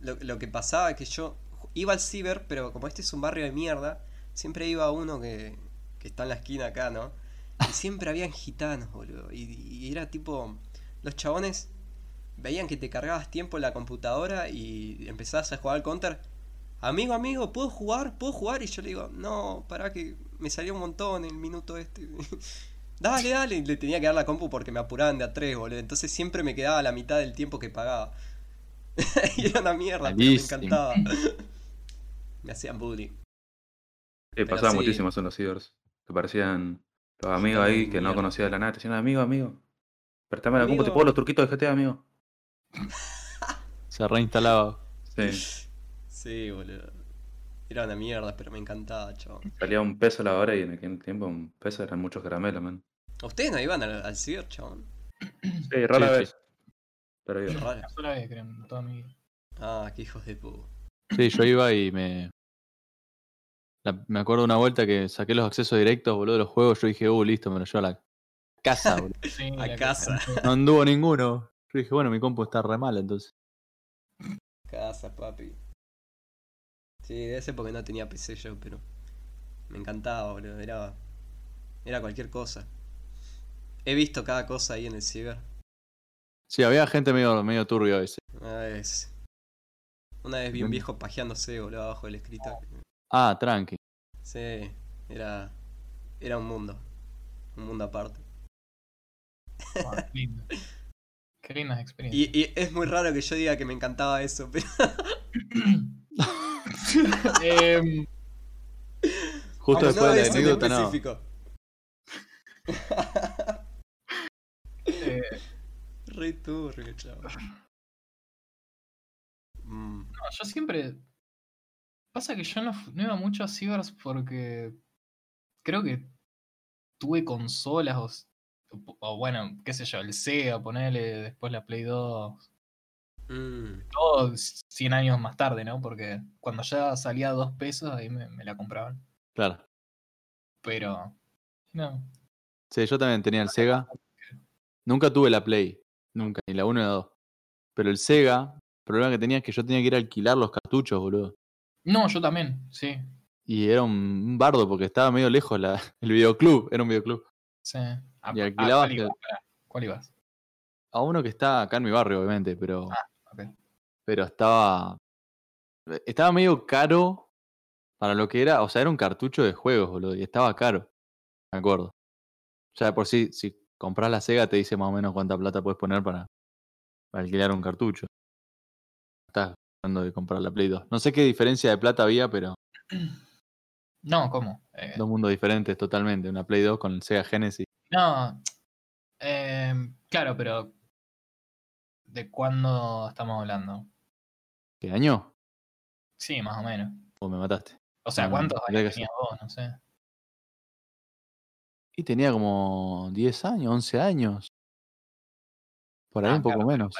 Speaker 1: Lo, lo que pasaba? Que yo iba al ciber, pero como este es un barrio de mierda, siempre iba uno que, que está en la esquina acá, ¿no? Y siempre habían gitanos, boludo. Y, y era tipo. Los chabones veían que te cargabas tiempo en la computadora y empezabas a jugar al counter. Amigo, amigo, ¿puedo jugar? ¿Puedo jugar? Y yo le digo, no, pará que me salió un montón el minuto este. Dale, dale, le tenía que dar la compu porque me apuraban de a tres, boludo. Entonces siempre me quedaba la mitad del tiempo que pagaba. y era una mierda, pero me encantaba. me hacían bullying.
Speaker 2: Sí,
Speaker 1: Pero
Speaker 2: pasaba
Speaker 1: sí.
Speaker 2: muchísimo eso en los cibers. Te parecían los amigos ahí que no conocías de la nada. Te decían, amigo, amigo. Prestame la compu, te pongo los truquitos de GTA, amigo.
Speaker 3: Se reinstalaba.
Speaker 2: Sí.
Speaker 1: Sí, boludo. Era una mierda, pero me encantaba, chaval.
Speaker 2: Salía un peso la hora y en aquel tiempo un peso eran muchos caramelos, man.
Speaker 1: ¿Ustedes no iban al, al ciber, chabón?
Speaker 2: Sí, rara
Speaker 3: Sí, sí.
Speaker 2: vez. Pero iba.
Speaker 1: Raro.
Speaker 4: Una sola vez, creo, en toda mi vida.
Speaker 1: Ah, qué hijos de puta.
Speaker 3: Sí, yo iba y me. la- me acuerdo una vuelta que saqué los accesos directos, boludo, de los juegos. Yo dije, uh, listo, me lo llevo a la casa, boludo.
Speaker 4: Sí,
Speaker 1: A
Speaker 4: la
Speaker 1: casa.
Speaker 3: No anduvo ninguno. Yo dije, bueno, mi compu está re mal, entonces.
Speaker 1: Casa, papi. Sí, debe ser porque no tenía PC yo, pero me encantaba, boludo. Era, era cualquier cosa. He visto cada cosa ahí en el ciber.
Speaker 3: Sí, había gente medio, medio turbio a veces.
Speaker 1: Una vez. Una vez vi un viejo pajeándose, boludo, abajo del escritorio.
Speaker 3: Ah, tranqui.
Speaker 1: Sí, era. Era un mundo. Un mundo aparte.
Speaker 4: Ah, lindo. Qué lindas experiencias.
Speaker 1: Y, y es muy raro que yo diga que me encantaba eso, pero.
Speaker 4: Em,
Speaker 3: Justo
Speaker 1: no
Speaker 3: después de la anécdota, no.
Speaker 1: Re turbio, chaval. Mm,
Speaker 4: No, yo siempre. Pasa que yo no, no iba mucho a cibers porque creo que tuve consolas o, bueno, qué sé yo, el Sega, ponerle después la Play 2.
Speaker 1: mm.
Speaker 4: Todo 100 años más tarde, ¿no? Porque cuando ya salía a dos pesos, ahí me, me la compraban.
Speaker 3: Claro.
Speaker 4: Pero. No.
Speaker 3: Sí, yo también tenía el Sega. Nunca tuve la Play. Nunca, ni la 1 ni la 2. Pero el Sega, el problema que tenía es que yo tenía que ir a alquilar los cartuchos, boludo.
Speaker 4: No, yo también, sí.
Speaker 3: Y era un, bardo porque estaba medio lejos la, el videoclub. Era un videoclub.
Speaker 4: sí. A-
Speaker 3: Y
Speaker 4: a-
Speaker 3: alquilabas.
Speaker 4: Pará, ¿Cuál ibas?
Speaker 3: A uno que está acá en mi barrio, obviamente, pero.
Speaker 4: ok.
Speaker 3: Pero estaba. Estaba medio caro para lo que era. O sea, era un cartucho de juegos, boludo. Y estaba caro. Me acuerdo. Ya de por si compras la Sega, te dice más o menos cuánta plata puedes poner para, para alquilar un cartucho. Estás hablando de comprar la Play 2. No sé qué diferencia de plata había, pero.
Speaker 4: No, ¿cómo? Eh,
Speaker 3: Dos mundos diferentes totalmente. Una Play 2 con el Sega Genesis.
Speaker 4: no. em, claro, pero. ¿De cuándo estamos hablando?
Speaker 3: ¿Qué año?
Speaker 4: Sí, más o menos.
Speaker 3: O me mataste.
Speaker 4: O sea, ¿cuántos años tenías vos? No sé.
Speaker 3: Y tenía como 10 años, 11 años. Por ahí
Speaker 4: Ah,
Speaker 3: un poco
Speaker 4: claro,
Speaker 3: menos.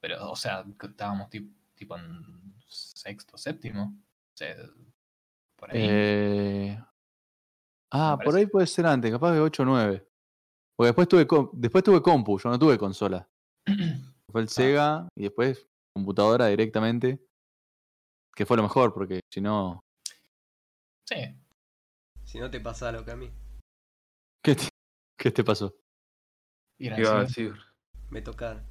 Speaker 4: Pero, o sea, estábamos tip- tipo en sexto, séptimo. O sea, por ahí.
Speaker 3: Eh, Ah, por ahí puede ser antes, capaz de 8 o 9. Porque después tuve, después tuve compu, yo no tuve consola. Fue
Speaker 4: Ah.
Speaker 3: el Sega y después computadora directamente. Que fue lo mejor, porque si no.
Speaker 4: sí.
Speaker 1: Si no te pasa lo que a mí.
Speaker 3: ¿Qué te, qué te pasó?
Speaker 2: Iba a
Speaker 4: ciber.
Speaker 2: decir.
Speaker 1: Me tocaron.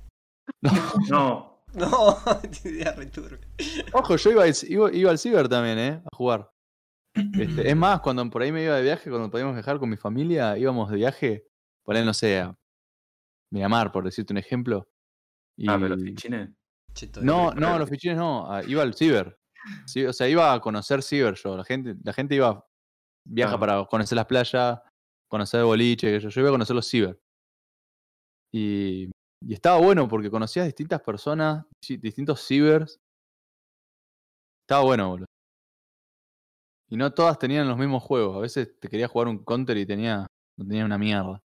Speaker 2: No,
Speaker 1: No, idea returbia.
Speaker 3: Ojo, yo iba, al- iba, iba al ciber también, ¿eh? A jugar. Este, es más, cuando por ahí me iba de viaje, cuando podíamos viajar con mi familia, íbamos de viaje, por ahí, no sé, a Miramar, por decirte un ejemplo. Y...
Speaker 2: ah, pero los fichines.
Speaker 3: No, no, los fichines no, a- iba al ciber. Sí, o sea, iba a conocer ciber yo. La gente, la gente iba, viaja
Speaker 2: Ah.
Speaker 3: para conocer las playas, conocer boliche, que yo, yo iba a conocer los ciber. Y, y estaba bueno porque conocías distintas personas, distintos cibers. Estaba bueno, boludo. Y no todas tenían los mismos juegos. A veces te quería jugar un counter y tenía, no tenía una mierda.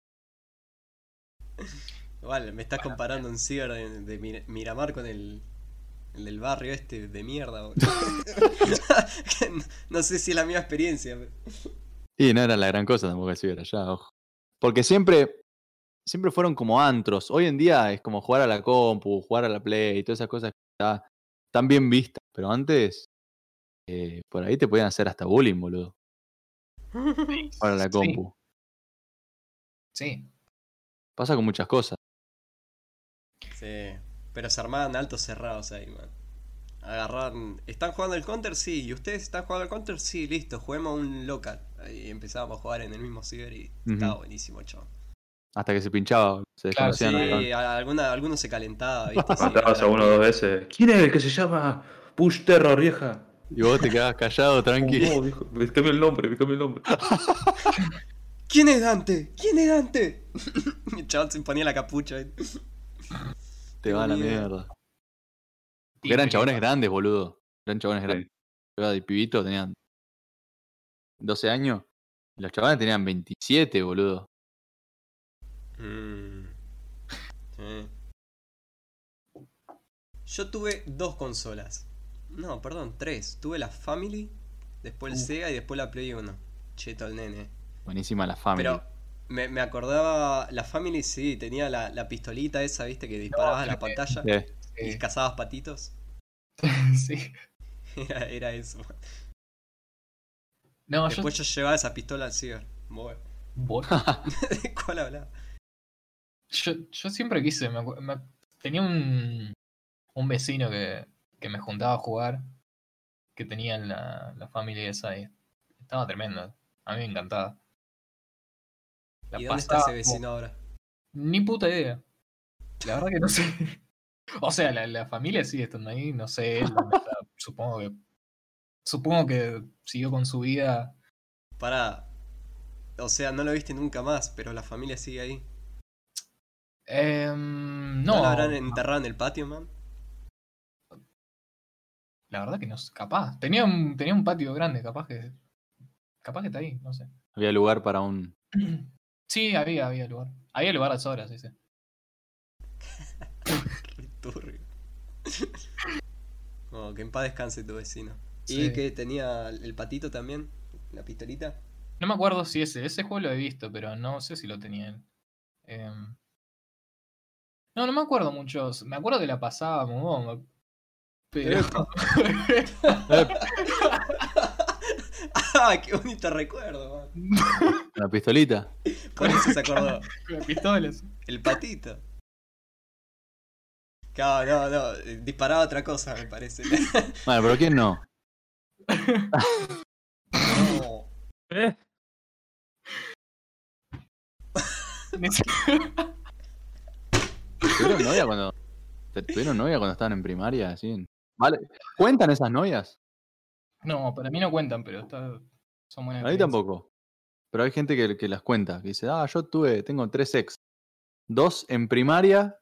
Speaker 1: Vale, me estás comparando un ciber de, de Mir- Miramar con el, el del barrio este de mierda. boludo. no, no sé si es la misma experiencia. pero-
Speaker 3: Y no era la gran cosa tampoco el ciber allá, ojo. Porque siempre, siempre fueron como antros. Hoy en día es como jugar a la compu, jugar a la play y todas esas cosas que está- están bien vistas. Pero antes, eh, por ahí te podían hacer hasta bullying, boludo. Para la
Speaker 4: Sí,
Speaker 3: compu.
Speaker 4: Sí.
Speaker 3: Pasa con muchas cosas.
Speaker 1: Sí, pero se armaban altos cerrados ahí, man. Agarraban. ¿Están jugando el counter? Sí. ¿Y ustedes están jugando el counter? Sí, listo, juguemos un local. Ahí empezábamos a jugar en el mismo ciber y estaba buenísimo, chaval.
Speaker 3: Hasta que se pinchaba, se
Speaker 4: Claro,
Speaker 1: Sí, alguna, alguno se calentaba, ¿viste? Sí,
Speaker 2: Matabas a uno o dos veces. ¿Quién es el que se llama Push Terror, vieja?
Speaker 3: Y vos te quedabas callado, tranqui.
Speaker 2: No, dijo, me cambió el nombre, me cambió el nombre.
Speaker 1: ¿Quién es Dante? ¿Quién es Dante? el chaval se ponía la capucha. ¿viste?
Speaker 3: Te va a la mierda.
Speaker 4: Y
Speaker 3: Porque eran chabones grandes, boludo. Eran chabones
Speaker 2: Sí.
Speaker 3: grandes. Yo era de pibito, tenían 12 años. Los chabones tenían 27, boludo.
Speaker 1: Mm. Sí. Yo tuve dos consolas. No, perdón, tres. Tuve la Family, después el
Speaker 4: Uh.
Speaker 1: Sega y después la Play 1. Cheto el nene.
Speaker 3: Buenísima la familia.
Speaker 1: Pero me, me acordaba, la Family sí, tenía la, la pistolita esa, viste, que disparabas a la
Speaker 4: que-
Speaker 1: pantalla
Speaker 3: Sí.
Speaker 1: y cazabas patitos.
Speaker 4: sí.
Speaker 1: Era, era eso.
Speaker 4: No,
Speaker 1: Después yo llevaba esa pistola al ciber. Bueno, ¿De cuál hablaba?
Speaker 4: yo, yo siempre quise, me tenía un, un vecino que, que me juntaba a jugar, que tenía la, la familia esa y estaba tremendo. A mí me encantaba. La
Speaker 1: ¿Y dónde está ese
Speaker 4: como-
Speaker 1: vecino ahora?
Speaker 4: Ni puta idea. La verdad que no sé. O sea, la, la familia sigue estando ahí, no sé él está. Supongo que. Supongo que siguió con su vida.
Speaker 1: Para. O sea, no lo viste nunca más, pero la familia sigue ahí.
Speaker 4: Em,
Speaker 1: ¿No,
Speaker 4: no,
Speaker 1: la habrán enterrado en el patio, man?
Speaker 4: la verdad que no sé. Capaz. Tenía un, tenía un patio grande, capaz que. Capaz que está ahí, no sé.
Speaker 3: Había lugar para un.
Speaker 4: Sí, había, había lugar. Había lugar a horas, sí, sí.
Speaker 1: Re turbio. Oh, que en paz descanse tu vecino.
Speaker 4: Sí.
Speaker 1: ¿Y que tenía el patito también? ¿La pistolita?
Speaker 4: No me acuerdo si ese. Ese juego lo he visto, pero no sé si lo tenía él. Em, no, no me acuerdo mucho. Me acuerdo que la pasaba muy bomba. Pero.
Speaker 1: ¡Ah, qué bonito recuerdo, man!
Speaker 3: La pistolita.
Speaker 1: Por eso se acordó.
Speaker 4: Con pistolas.
Speaker 1: El patito. Claro, no, no, eh, disparaba otra cosa, me parece.
Speaker 3: Bueno, pero ¿quién no?
Speaker 1: No.
Speaker 2: ¿Eh?
Speaker 3: ¿Tuvieron novia cuando. ¿Tuvieron novia cuando estaban en primaria? Así? en- ¿Vale? ¿Cuentan esas novias?
Speaker 4: No, para mí no cuentan, pero está. Son buenas
Speaker 3: A mí
Speaker 4: experiencias.
Speaker 3: tampoco. Pero hay gente que, que las cuenta, que dice, ah, yo tuve, tengo tres ex. Dos en primaria.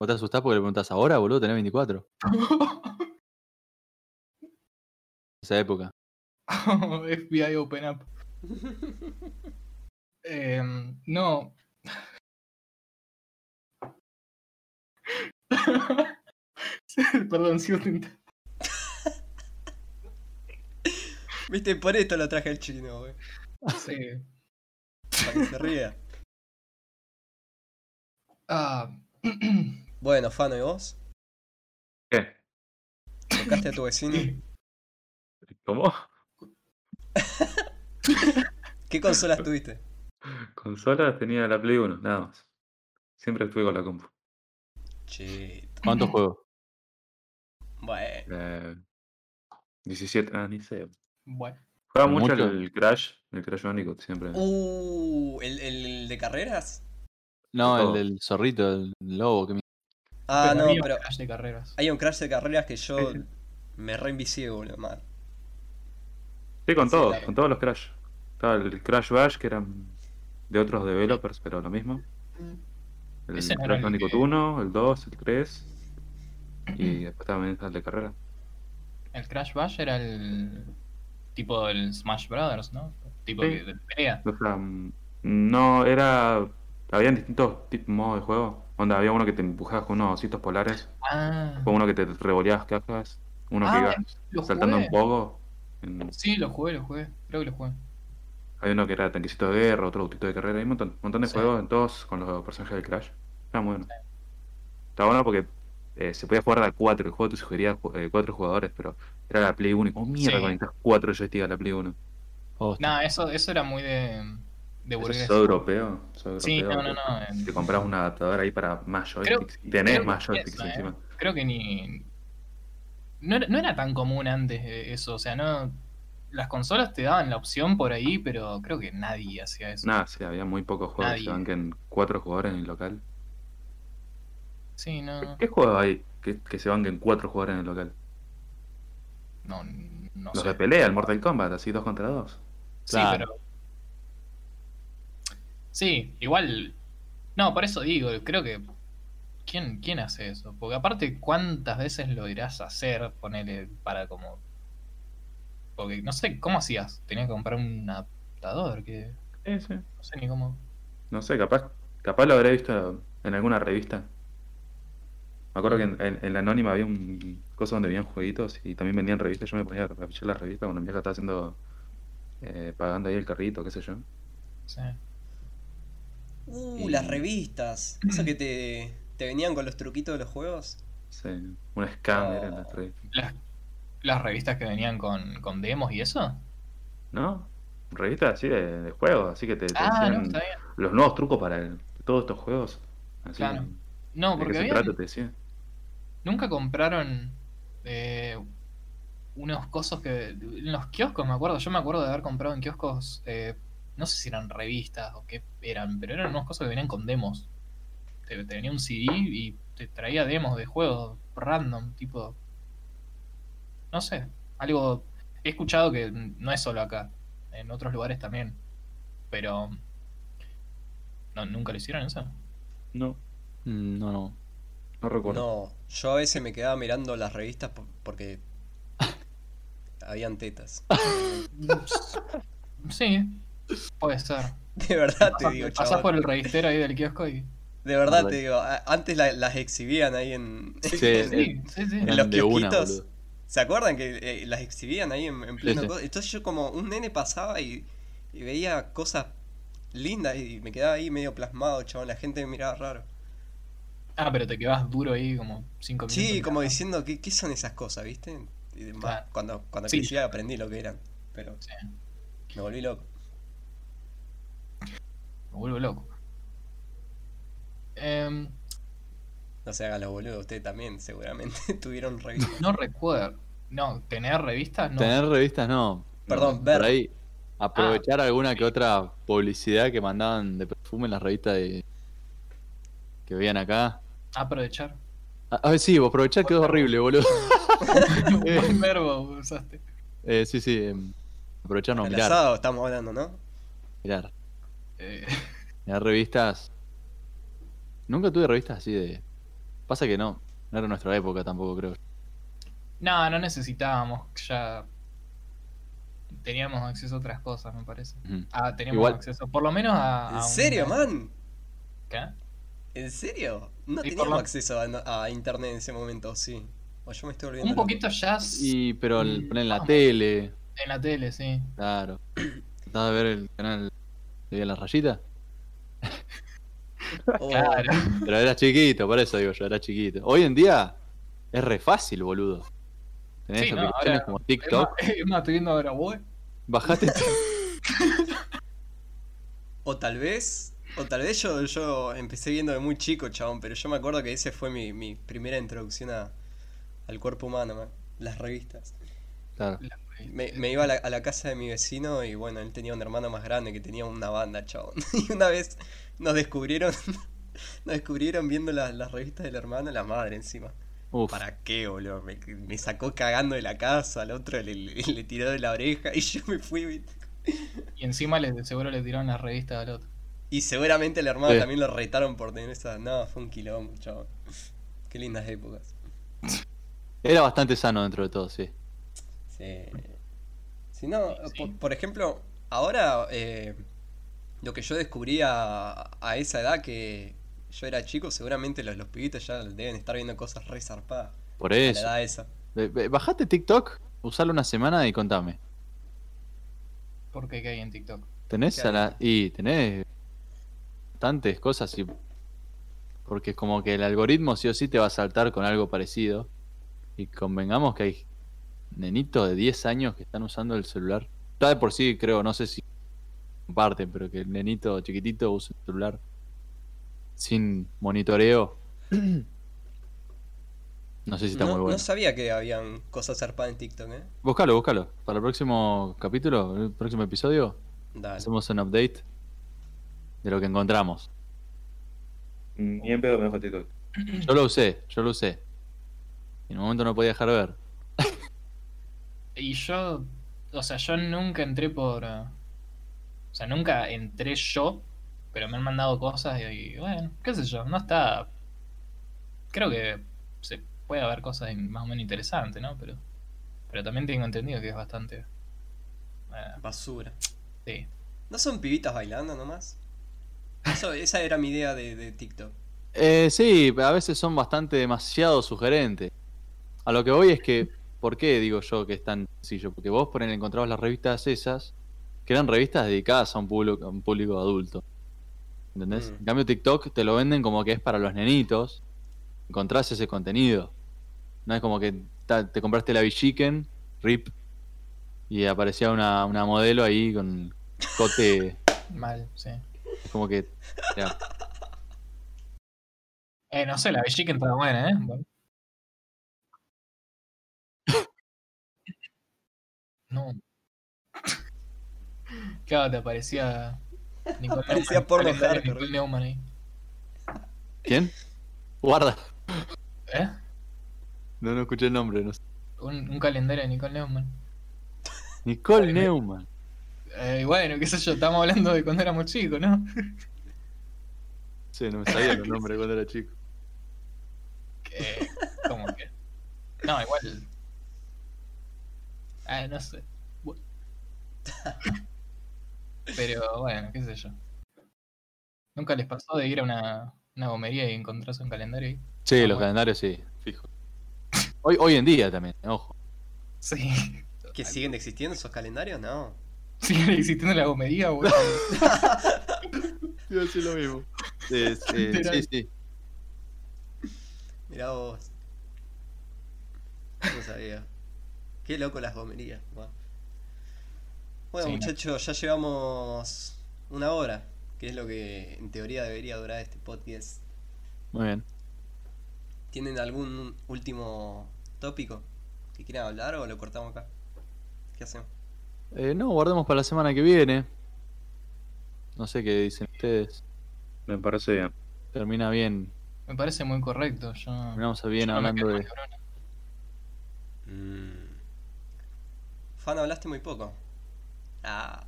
Speaker 3: ¿Vos te asustás porque le preguntás ahora, boludo? Tenés 24. Esa época.
Speaker 4: FBI Open Up. Em, no. Perdón, sigo tentando.
Speaker 1: Viste, por esto lo traje el chino, güey.
Speaker 4: Sí.
Speaker 1: Para que se ría.
Speaker 4: Ah,
Speaker 1: Bueno, Fano, ¿y vos?
Speaker 2: ¿Qué?
Speaker 1: ¿Tocaste a tu vecino?
Speaker 2: ¿Cómo?
Speaker 1: ¿Qué consolas tuviste?
Speaker 2: Consolas tenía la Play 1, nada más. Siempre estuve con la compu.
Speaker 1: Che,
Speaker 3: ¿Cuántos juegos?
Speaker 1: bueno.
Speaker 2: Eh, 17, ah, ni sé.
Speaker 4: bueno.
Speaker 3: ¿Pero
Speaker 2: mucho
Speaker 3: mucho?
Speaker 2: el Crash, el Crash Bandicoot siempre.
Speaker 1: Uh, ¿el, el de carreras?
Speaker 3: No, el del zorrito, el lobo. Que me...
Speaker 1: Ah,
Speaker 4: Pero
Speaker 1: no,
Speaker 4: un
Speaker 1: pero
Speaker 4: crash de carreras.
Speaker 1: hay un crash de carreras que yo me reinvicié, boludo, mal.
Speaker 2: Sí, con
Speaker 1: Sí,
Speaker 2: todos,
Speaker 1: claro.
Speaker 2: con todos los Crash. Estaba el Crash Bash, que eran de otros developers, pero lo mismo. El
Speaker 4: Ese
Speaker 2: Crash
Speaker 4: el
Speaker 2: Bandicoot
Speaker 4: que-
Speaker 2: 1, el 2, el 3. Y después también está el de carrera.
Speaker 4: El Crash Bash era el tipo del Smash Brothers, ¿no? Tipo
Speaker 2: Sí.
Speaker 4: que de pelea.
Speaker 2: O sea, no era. Habían distintos tipos modos de juego. Onda, había uno que te empujabas con unos ositos polares.
Speaker 4: Ah,
Speaker 2: Fue uno que te revoleabas cajas. Uno que
Speaker 4: Ah,
Speaker 2: ibas
Speaker 4: lo
Speaker 2: saltando
Speaker 4: jugué.
Speaker 2: un poco. En-
Speaker 4: sí, lo jugué, lo jugué. Creo que lo jugué.
Speaker 2: Hay uno que era tanquecito de guerra, otro autito de carrera. Hay un montón, montón de
Speaker 4: Sí.
Speaker 2: juegos, en todos con los personajes de Crash. Está muy bueno. Está bueno porque eh, se podía jugar a cuatro. El juego te sugería ju- eh, cuatro jugadores, pero era la Play 1. Y como mierda
Speaker 4: Sí.
Speaker 2: conectas cuatro joysticks a la Play 1.
Speaker 3: Hostia.
Speaker 4: Nah, eso, eso era muy de, de
Speaker 2: Eso
Speaker 4: burgués.
Speaker 2: es todo europeo.
Speaker 4: Sí,
Speaker 2: europeo,
Speaker 4: no, no, no.
Speaker 2: Te compras un adaptador ahí para más
Speaker 4: Creo-
Speaker 2: joysticks. y tenés
Speaker 4: creo
Speaker 2: más
Speaker 4: sí eso, ¿eh?
Speaker 2: encima.
Speaker 4: Creo que ni. No era, no era tan común antes eh, eso. O sea, no. Las consolas te daban la opción por ahí, pero creo que nadie hacía eso.
Speaker 2: Nada, sí, había muy pocos juegos que se banquen cuatro jugadores en el local.
Speaker 4: Sí, no.
Speaker 2: ¿Qué, qué juegos hay que, que se banquen cuatro jugadores en el local?
Speaker 4: No, no
Speaker 2: Los
Speaker 4: sé.
Speaker 2: de pelea, el Mortal Kombat, así dos contra dos.
Speaker 4: Sí,
Speaker 3: Claro.
Speaker 4: pero. Sí, igual. No, por eso digo, creo que. ¿Quién, ¿Quién hace eso? Porque aparte, ¿cuántas veces lo irás a hacer? Ponerle para como. Porque no sé, ¿cómo hacías? Tenías que comprar un adaptador, que.
Speaker 2: Sí, sí.
Speaker 4: No sé ni cómo.
Speaker 2: No sé, capaz, capaz lo habré visto en alguna revista. Me acuerdo que en, en- en la anónima había un cosa donde vendían jueguitos y también vendían revistas. Yo me ponía a pichar las revistas cuando mi vieja estaba haciendo eh, pagando ahí el carrito, qué sé yo.
Speaker 4: Sí.
Speaker 1: Uh,
Speaker 2: Y-
Speaker 1: las revistas. Eso que te, te venían con los truquitos de los juegos.
Speaker 2: Sí, un era
Speaker 1: Oh.
Speaker 2: las revistas.
Speaker 4: Las, las revistas que venían con, con demos y eso.
Speaker 2: ¿No? Revistas así de, de juegos, así que te, te
Speaker 4: Ah, no,
Speaker 2: decían
Speaker 4: está bien.
Speaker 2: los nuevos trucos para el- todos estos juegos. Así,
Speaker 4: Claro. No,
Speaker 2: ¿de qué
Speaker 4: porque
Speaker 2: se
Speaker 4: había,
Speaker 2: trata? Te decía.
Speaker 4: nunca compraron eh, unos cosos que. En los kioscos, me acuerdo. Yo me acuerdo de haber comprado en kioscos. eh, no sé si eran revistas o qué eran, pero eran unos cosas que venían con demos. Te, te venía un CD y te traía demos de juegos random, tipo. No sé. Algo. He escuchado que no es solo acá. En otros lugares también. Pero. No, ¿Nunca lo hicieron eso?
Speaker 2: No,
Speaker 3: Mm, No, no.
Speaker 2: no recuerdo.
Speaker 1: No, yo a veces me quedaba mirando las revistas por- porque habían tetas.
Speaker 4: Sí, puede ser.
Speaker 1: De verdad te
Speaker 4: Pasás,
Speaker 1: digo,
Speaker 4: pasás por el registero ahí del kiosco y.
Speaker 1: De verdad te digo. Antes la- las exhibían ahí en,
Speaker 3: Sí,
Speaker 1: en-
Speaker 4: Sí, sí, sí.
Speaker 1: en los
Speaker 3: una,
Speaker 1: kiosquitos. ¿Se acuerdan que eh, las exhibían ahí en, en pleno Entonces yo como un nene pasaba y, y veía cosas lindas y me quedaba ahí medio plasmado, chaval. La gente me miraba raro.
Speaker 4: Ah, pero te quedabas duro ahí como 5 minutos.
Speaker 1: Sí, como diciendo, ¿qué, qué son esas cosas, viste? Y demás.
Speaker 4: Claro.
Speaker 1: Cuando, cuando
Speaker 4: Sí.
Speaker 1: crecí aprendí lo que eran. Pero
Speaker 4: Sí,
Speaker 1: me volví loco.
Speaker 4: me vuelvo loco. Em,
Speaker 1: No se hagan los boludos, ustedes también seguramente tuvieron revistas.
Speaker 4: no recuerdo. No, tener revistas, no.
Speaker 3: Tener revistas no.
Speaker 1: Perdón,
Speaker 3: Por
Speaker 1: ver.
Speaker 3: ahí aprovechar alguna
Speaker 4: sí.
Speaker 3: que otra publicidad que mandaban de perfume en las revistas de... que veían acá.
Speaker 4: Aprovechar.
Speaker 3: A, a ver, sí, aprovechar quedó horrible, boludo.
Speaker 4: Buen verbo usaste.
Speaker 3: Eh, sí, sí. em, aprovecharnos,
Speaker 1: El
Speaker 3: mirar,
Speaker 1: asado estamos hablando, ¿no?
Speaker 3: mirar.
Speaker 4: Eh,
Speaker 3: Mirar revistas. Nunca tuve revistas así de. Pasa que no. No era nuestra época tampoco, creo.
Speaker 4: no, no necesitábamos. Ya teníamos acceso a otras cosas, me parece. Ah, teníamos
Speaker 3: Igual-
Speaker 4: acceso, por lo menos a.
Speaker 1: ¿En
Speaker 4: a un-
Speaker 1: serio, man?
Speaker 4: ¿Qué?
Speaker 1: ¿En serio? No
Speaker 4: Sí,
Speaker 1: teníamos
Speaker 4: lo-
Speaker 1: acceso a, a internet en ese momento, sí. O yo me estoy olvidando.
Speaker 4: Un poquito ya s-
Speaker 3: Y, pero el,
Speaker 4: Mm,
Speaker 3: poner en la
Speaker 4: vamos.
Speaker 3: tele.
Speaker 4: en la tele, sí.
Speaker 3: Claro. ¿Trataba de ver el canal de la rayita?
Speaker 4: Claro.
Speaker 3: Pero era chiquito, por eso digo yo, era chiquito. Hoy en día es re fácil, boludo. Tenés
Speaker 4: Sí, no,
Speaker 3: aplicaciones
Speaker 4: ahora-
Speaker 3: como
Speaker 4: Es más,
Speaker 3: TikTok,
Speaker 4: es más, estoy viendo ahora, web.
Speaker 3: bajate.
Speaker 1: O tal vez, o tal vez yo, yo empecé viendo de muy chico, chabón, pero yo me acuerdo que ese fue mi, mi primera introducción a- al cuerpo humano, man. Las revistas.
Speaker 3: Claro.
Speaker 1: Me, me iba a la, a la casa de mi vecino y bueno, él tenía un hermano más grande que tenía una banda, chabón. Y una vez nos descubrieron, nos descubrieron viendo las, las revistas del hermano, la madre encima.
Speaker 3: Uf.
Speaker 1: ¿Para qué, boludo? Me, me sacó cagando de la casa, al otro le, le- le tiró de la oreja y yo me fui.
Speaker 4: Y encima le, seguro le tiraron la revista al otro.
Speaker 1: Y seguramente el hermano
Speaker 3: Sí.
Speaker 1: también lo retaron por tener esa. No, fue un quilombo, chaval. Qué lindas épocas.
Speaker 3: Era bastante sano dentro de todo, sí.
Speaker 1: Sí. Si no,
Speaker 4: Sí.
Speaker 1: por, por ejemplo, ahora eh, lo que yo descubrí a, a esa edad que yo era chico, seguramente los, los pibitos ya deben estar viendo cosas re zarpadas.
Speaker 3: Por
Speaker 1: A la
Speaker 3: eso.
Speaker 1: edad esa.
Speaker 3: Bajate TikTok, usalo una semana y contame.
Speaker 4: Porque qué hay en TikTok.
Speaker 3: Tenés
Speaker 1: ¿Qué
Speaker 3: a la... Y tenés bastantes cosas y... Porque es como que el algoritmo sí o sí te va a saltar con algo parecido. Y convengamos que hay nenitos de 10 años que están usando el celular. Ya de por sí creo, no sé si comparten, pero que el nenito chiquitito use el celular sin monitoreo. No sé si está
Speaker 1: no,
Speaker 3: muy bueno.
Speaker 1: no sabía que habían cosas zarpadas en TikTok, ¿eh?
Speaker 3: Búscalo, búscalo. Para el próximo capítulo, el próximo episodio,
Speaker 1: Dale.
Speaker 3: hacemos un update de lo que encontramos.
Speaker 2: Ni en pedo me dejo TikTok.
Speaker 3: Yo lo usé, yo lo usé. Y en un momento no podía dejar de ver.
Speaker 4: Y yo, o sea, yo nunca entré por... eh, O sea, nunca entré yo, pero me han mandado cosas y, y, bueno, qué sé yo, no está... Creo que se puede haber cosas más o menos interesantes, ¿no? Pero, pero también tengo entendido que es bastante... eh,
Speaker 1: Basura.
Speaker 4: sí.
Speaker 1: ¿No son pibitas bailando nomás? Eso, esa era mi idea de, de TikTok.
Speaker 3: Eh, sí, a veces son bastante demasiado sugerentes. A lo que voy es que, ¿por qué digo yo que es tan sencillo? Porque vos por encontrabas las revistas esas, que eran revistas dedicadas a un público, a un público adulto. ¿Entendés?
Speaker 1: Mm.
Speaker 3: En cambio TikTok te lo venden como que es para los nenitos. Encontrás ese contenido. No es como que te compraste la Chicken, RIP, y aparecía una, una modelo ahí con cote.
Speaker 4: Mal, sí.
Speaker 3: Es como que. ya,
Speaker 4: Eh, no sé, la Chicken está buena, ¿eh? Bueno. No. Claro, te aparecía Nicole
Speaker 1: Aparecía
Speaker 4: Neumann,
Speaker 1: porno
Speaker 4: calendario de
Speaker 1: hardcore.
Speaker 4: Nicole Neumann ahí.
Speaker 3: ¿Quién? Guarda.
Speaker 4: ¿Eh?
Speaker 3: No, no escuché el nombre. No sé.
Speaker 4: Un, un calendario de Nicole Neumann.
Speaker 3: Nicole. Neumann.
Speaker 4: Eh, bueno, qué sé yo, estamos hablando de cuando éramos chicos, ¿no?
Speaker 3: Sí, no me sabía los nombres cuando era chico.
Speaker 4: Que, ¿Cómo que? No, igual. Ah, no sé. Pero bueno, qué sé yo. ¿Nunca les pasó de ir a una, una gomería y encontrarse un calendario ahí?
Speaker 3: Sí,
Speaker 4: Ah,
Speaker 3: los
Speaker 4: bueno.
Speaker 3: calendarios sí, fijo. Hoy, hoy en día también, ojo.
Speaker 4: Sí.
Speaker 1: ¿Que siguen existiendo esos calendarios? No.
Speaker 4: ¿Sigue existiendo la gomería, boludo?
Speaker 3: Iba a decir lo mismo. Eh, eh,
Speaker 4: Literal.
Speaker 3: sí, sí.
Speaker 1: Mirá vos. No sabía. Qué loco las gomerías. Bueno,
Speaker 4: Sí, no.
Speaker 1: muchachos, ya llevamos una hora, que es lo que en teoría debería durar este podcast.
Speaker 3: Muy bien.
Speaker 1: ¿Tienen algún último tópico que quieran hablar o lo cortamos acá? ¿Qué hacemos?
Speaker 3: Eh, no, guardemos para la semana que viene. No sé qué dicen ustedes.
Speaker 2: Me parece bien.
Speaker 3: Termina bien.
Speaker 4: Me parece muy correcto. Yo,
Speaker 3: Terminamos bien
Speaker 4: yo
Speaker 3: hablando de.
Speaker 1: Mm. Fan, hablaste muy poco. Ah,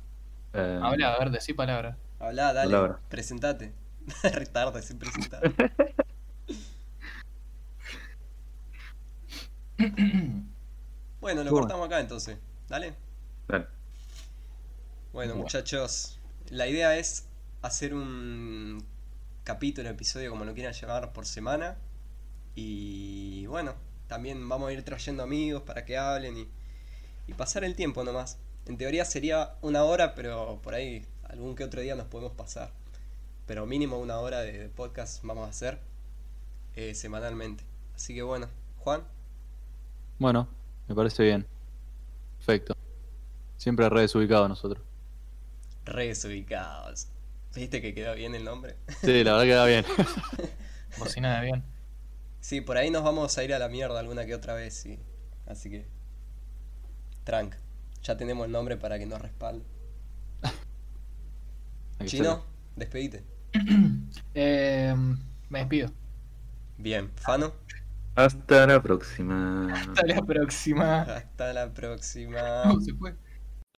Speaker 2: Eh,
Speaker 4: Habla, a ver, decí palabra.
Speaker 1: habla, dale,
Speaker 2: Palabra.
Speaker 1: presentate. Retarde sin presentar. Bueno, lo cortamos acá entonces. Dale.
Speaker 2: dale.
Speaker 1: Bueno,
Speaker 3: Bueno.
Speaker 1: muchachos, la idea es hacer un capítulo, episodio, como lo quieran llamar, por semana. Y bueno, también vamos a ir trayendo amigos para que hablen y, y pasar el tiempo nomás. En teoría sería una hora, pero por ahí algún que otro día nos podemos pasar. Pero mínimo una hora de, de podcast vamos a hacer eh, semanalmente. Así que bueno, Juan,
Speaker 3: Bueno, me parece bien. Perfecto. Siempre re desubicado nosotros.
Speaker 1: re desubicados. ¿Viste que quedó bien el nombre?
Speaker 3: Sí, la verdad que va bien.
Speaker 4: Bocina de bien.
Speaker 1: Sí, por ahí nos vamos a ir a la mierda alguna que otra vez, sí. Así que. Trank. Ya tenemos el nombre para que nos respalde. Chino, despedite.
Speaker 4: Eh, me despido.
Speaker 1: Bien, Fano,
Speaker 2: Hasta la próxima.
Speaker 4: Hasta la próxima.
Speaker 1: hasta la próxima.
Speaker 4: No, se fue.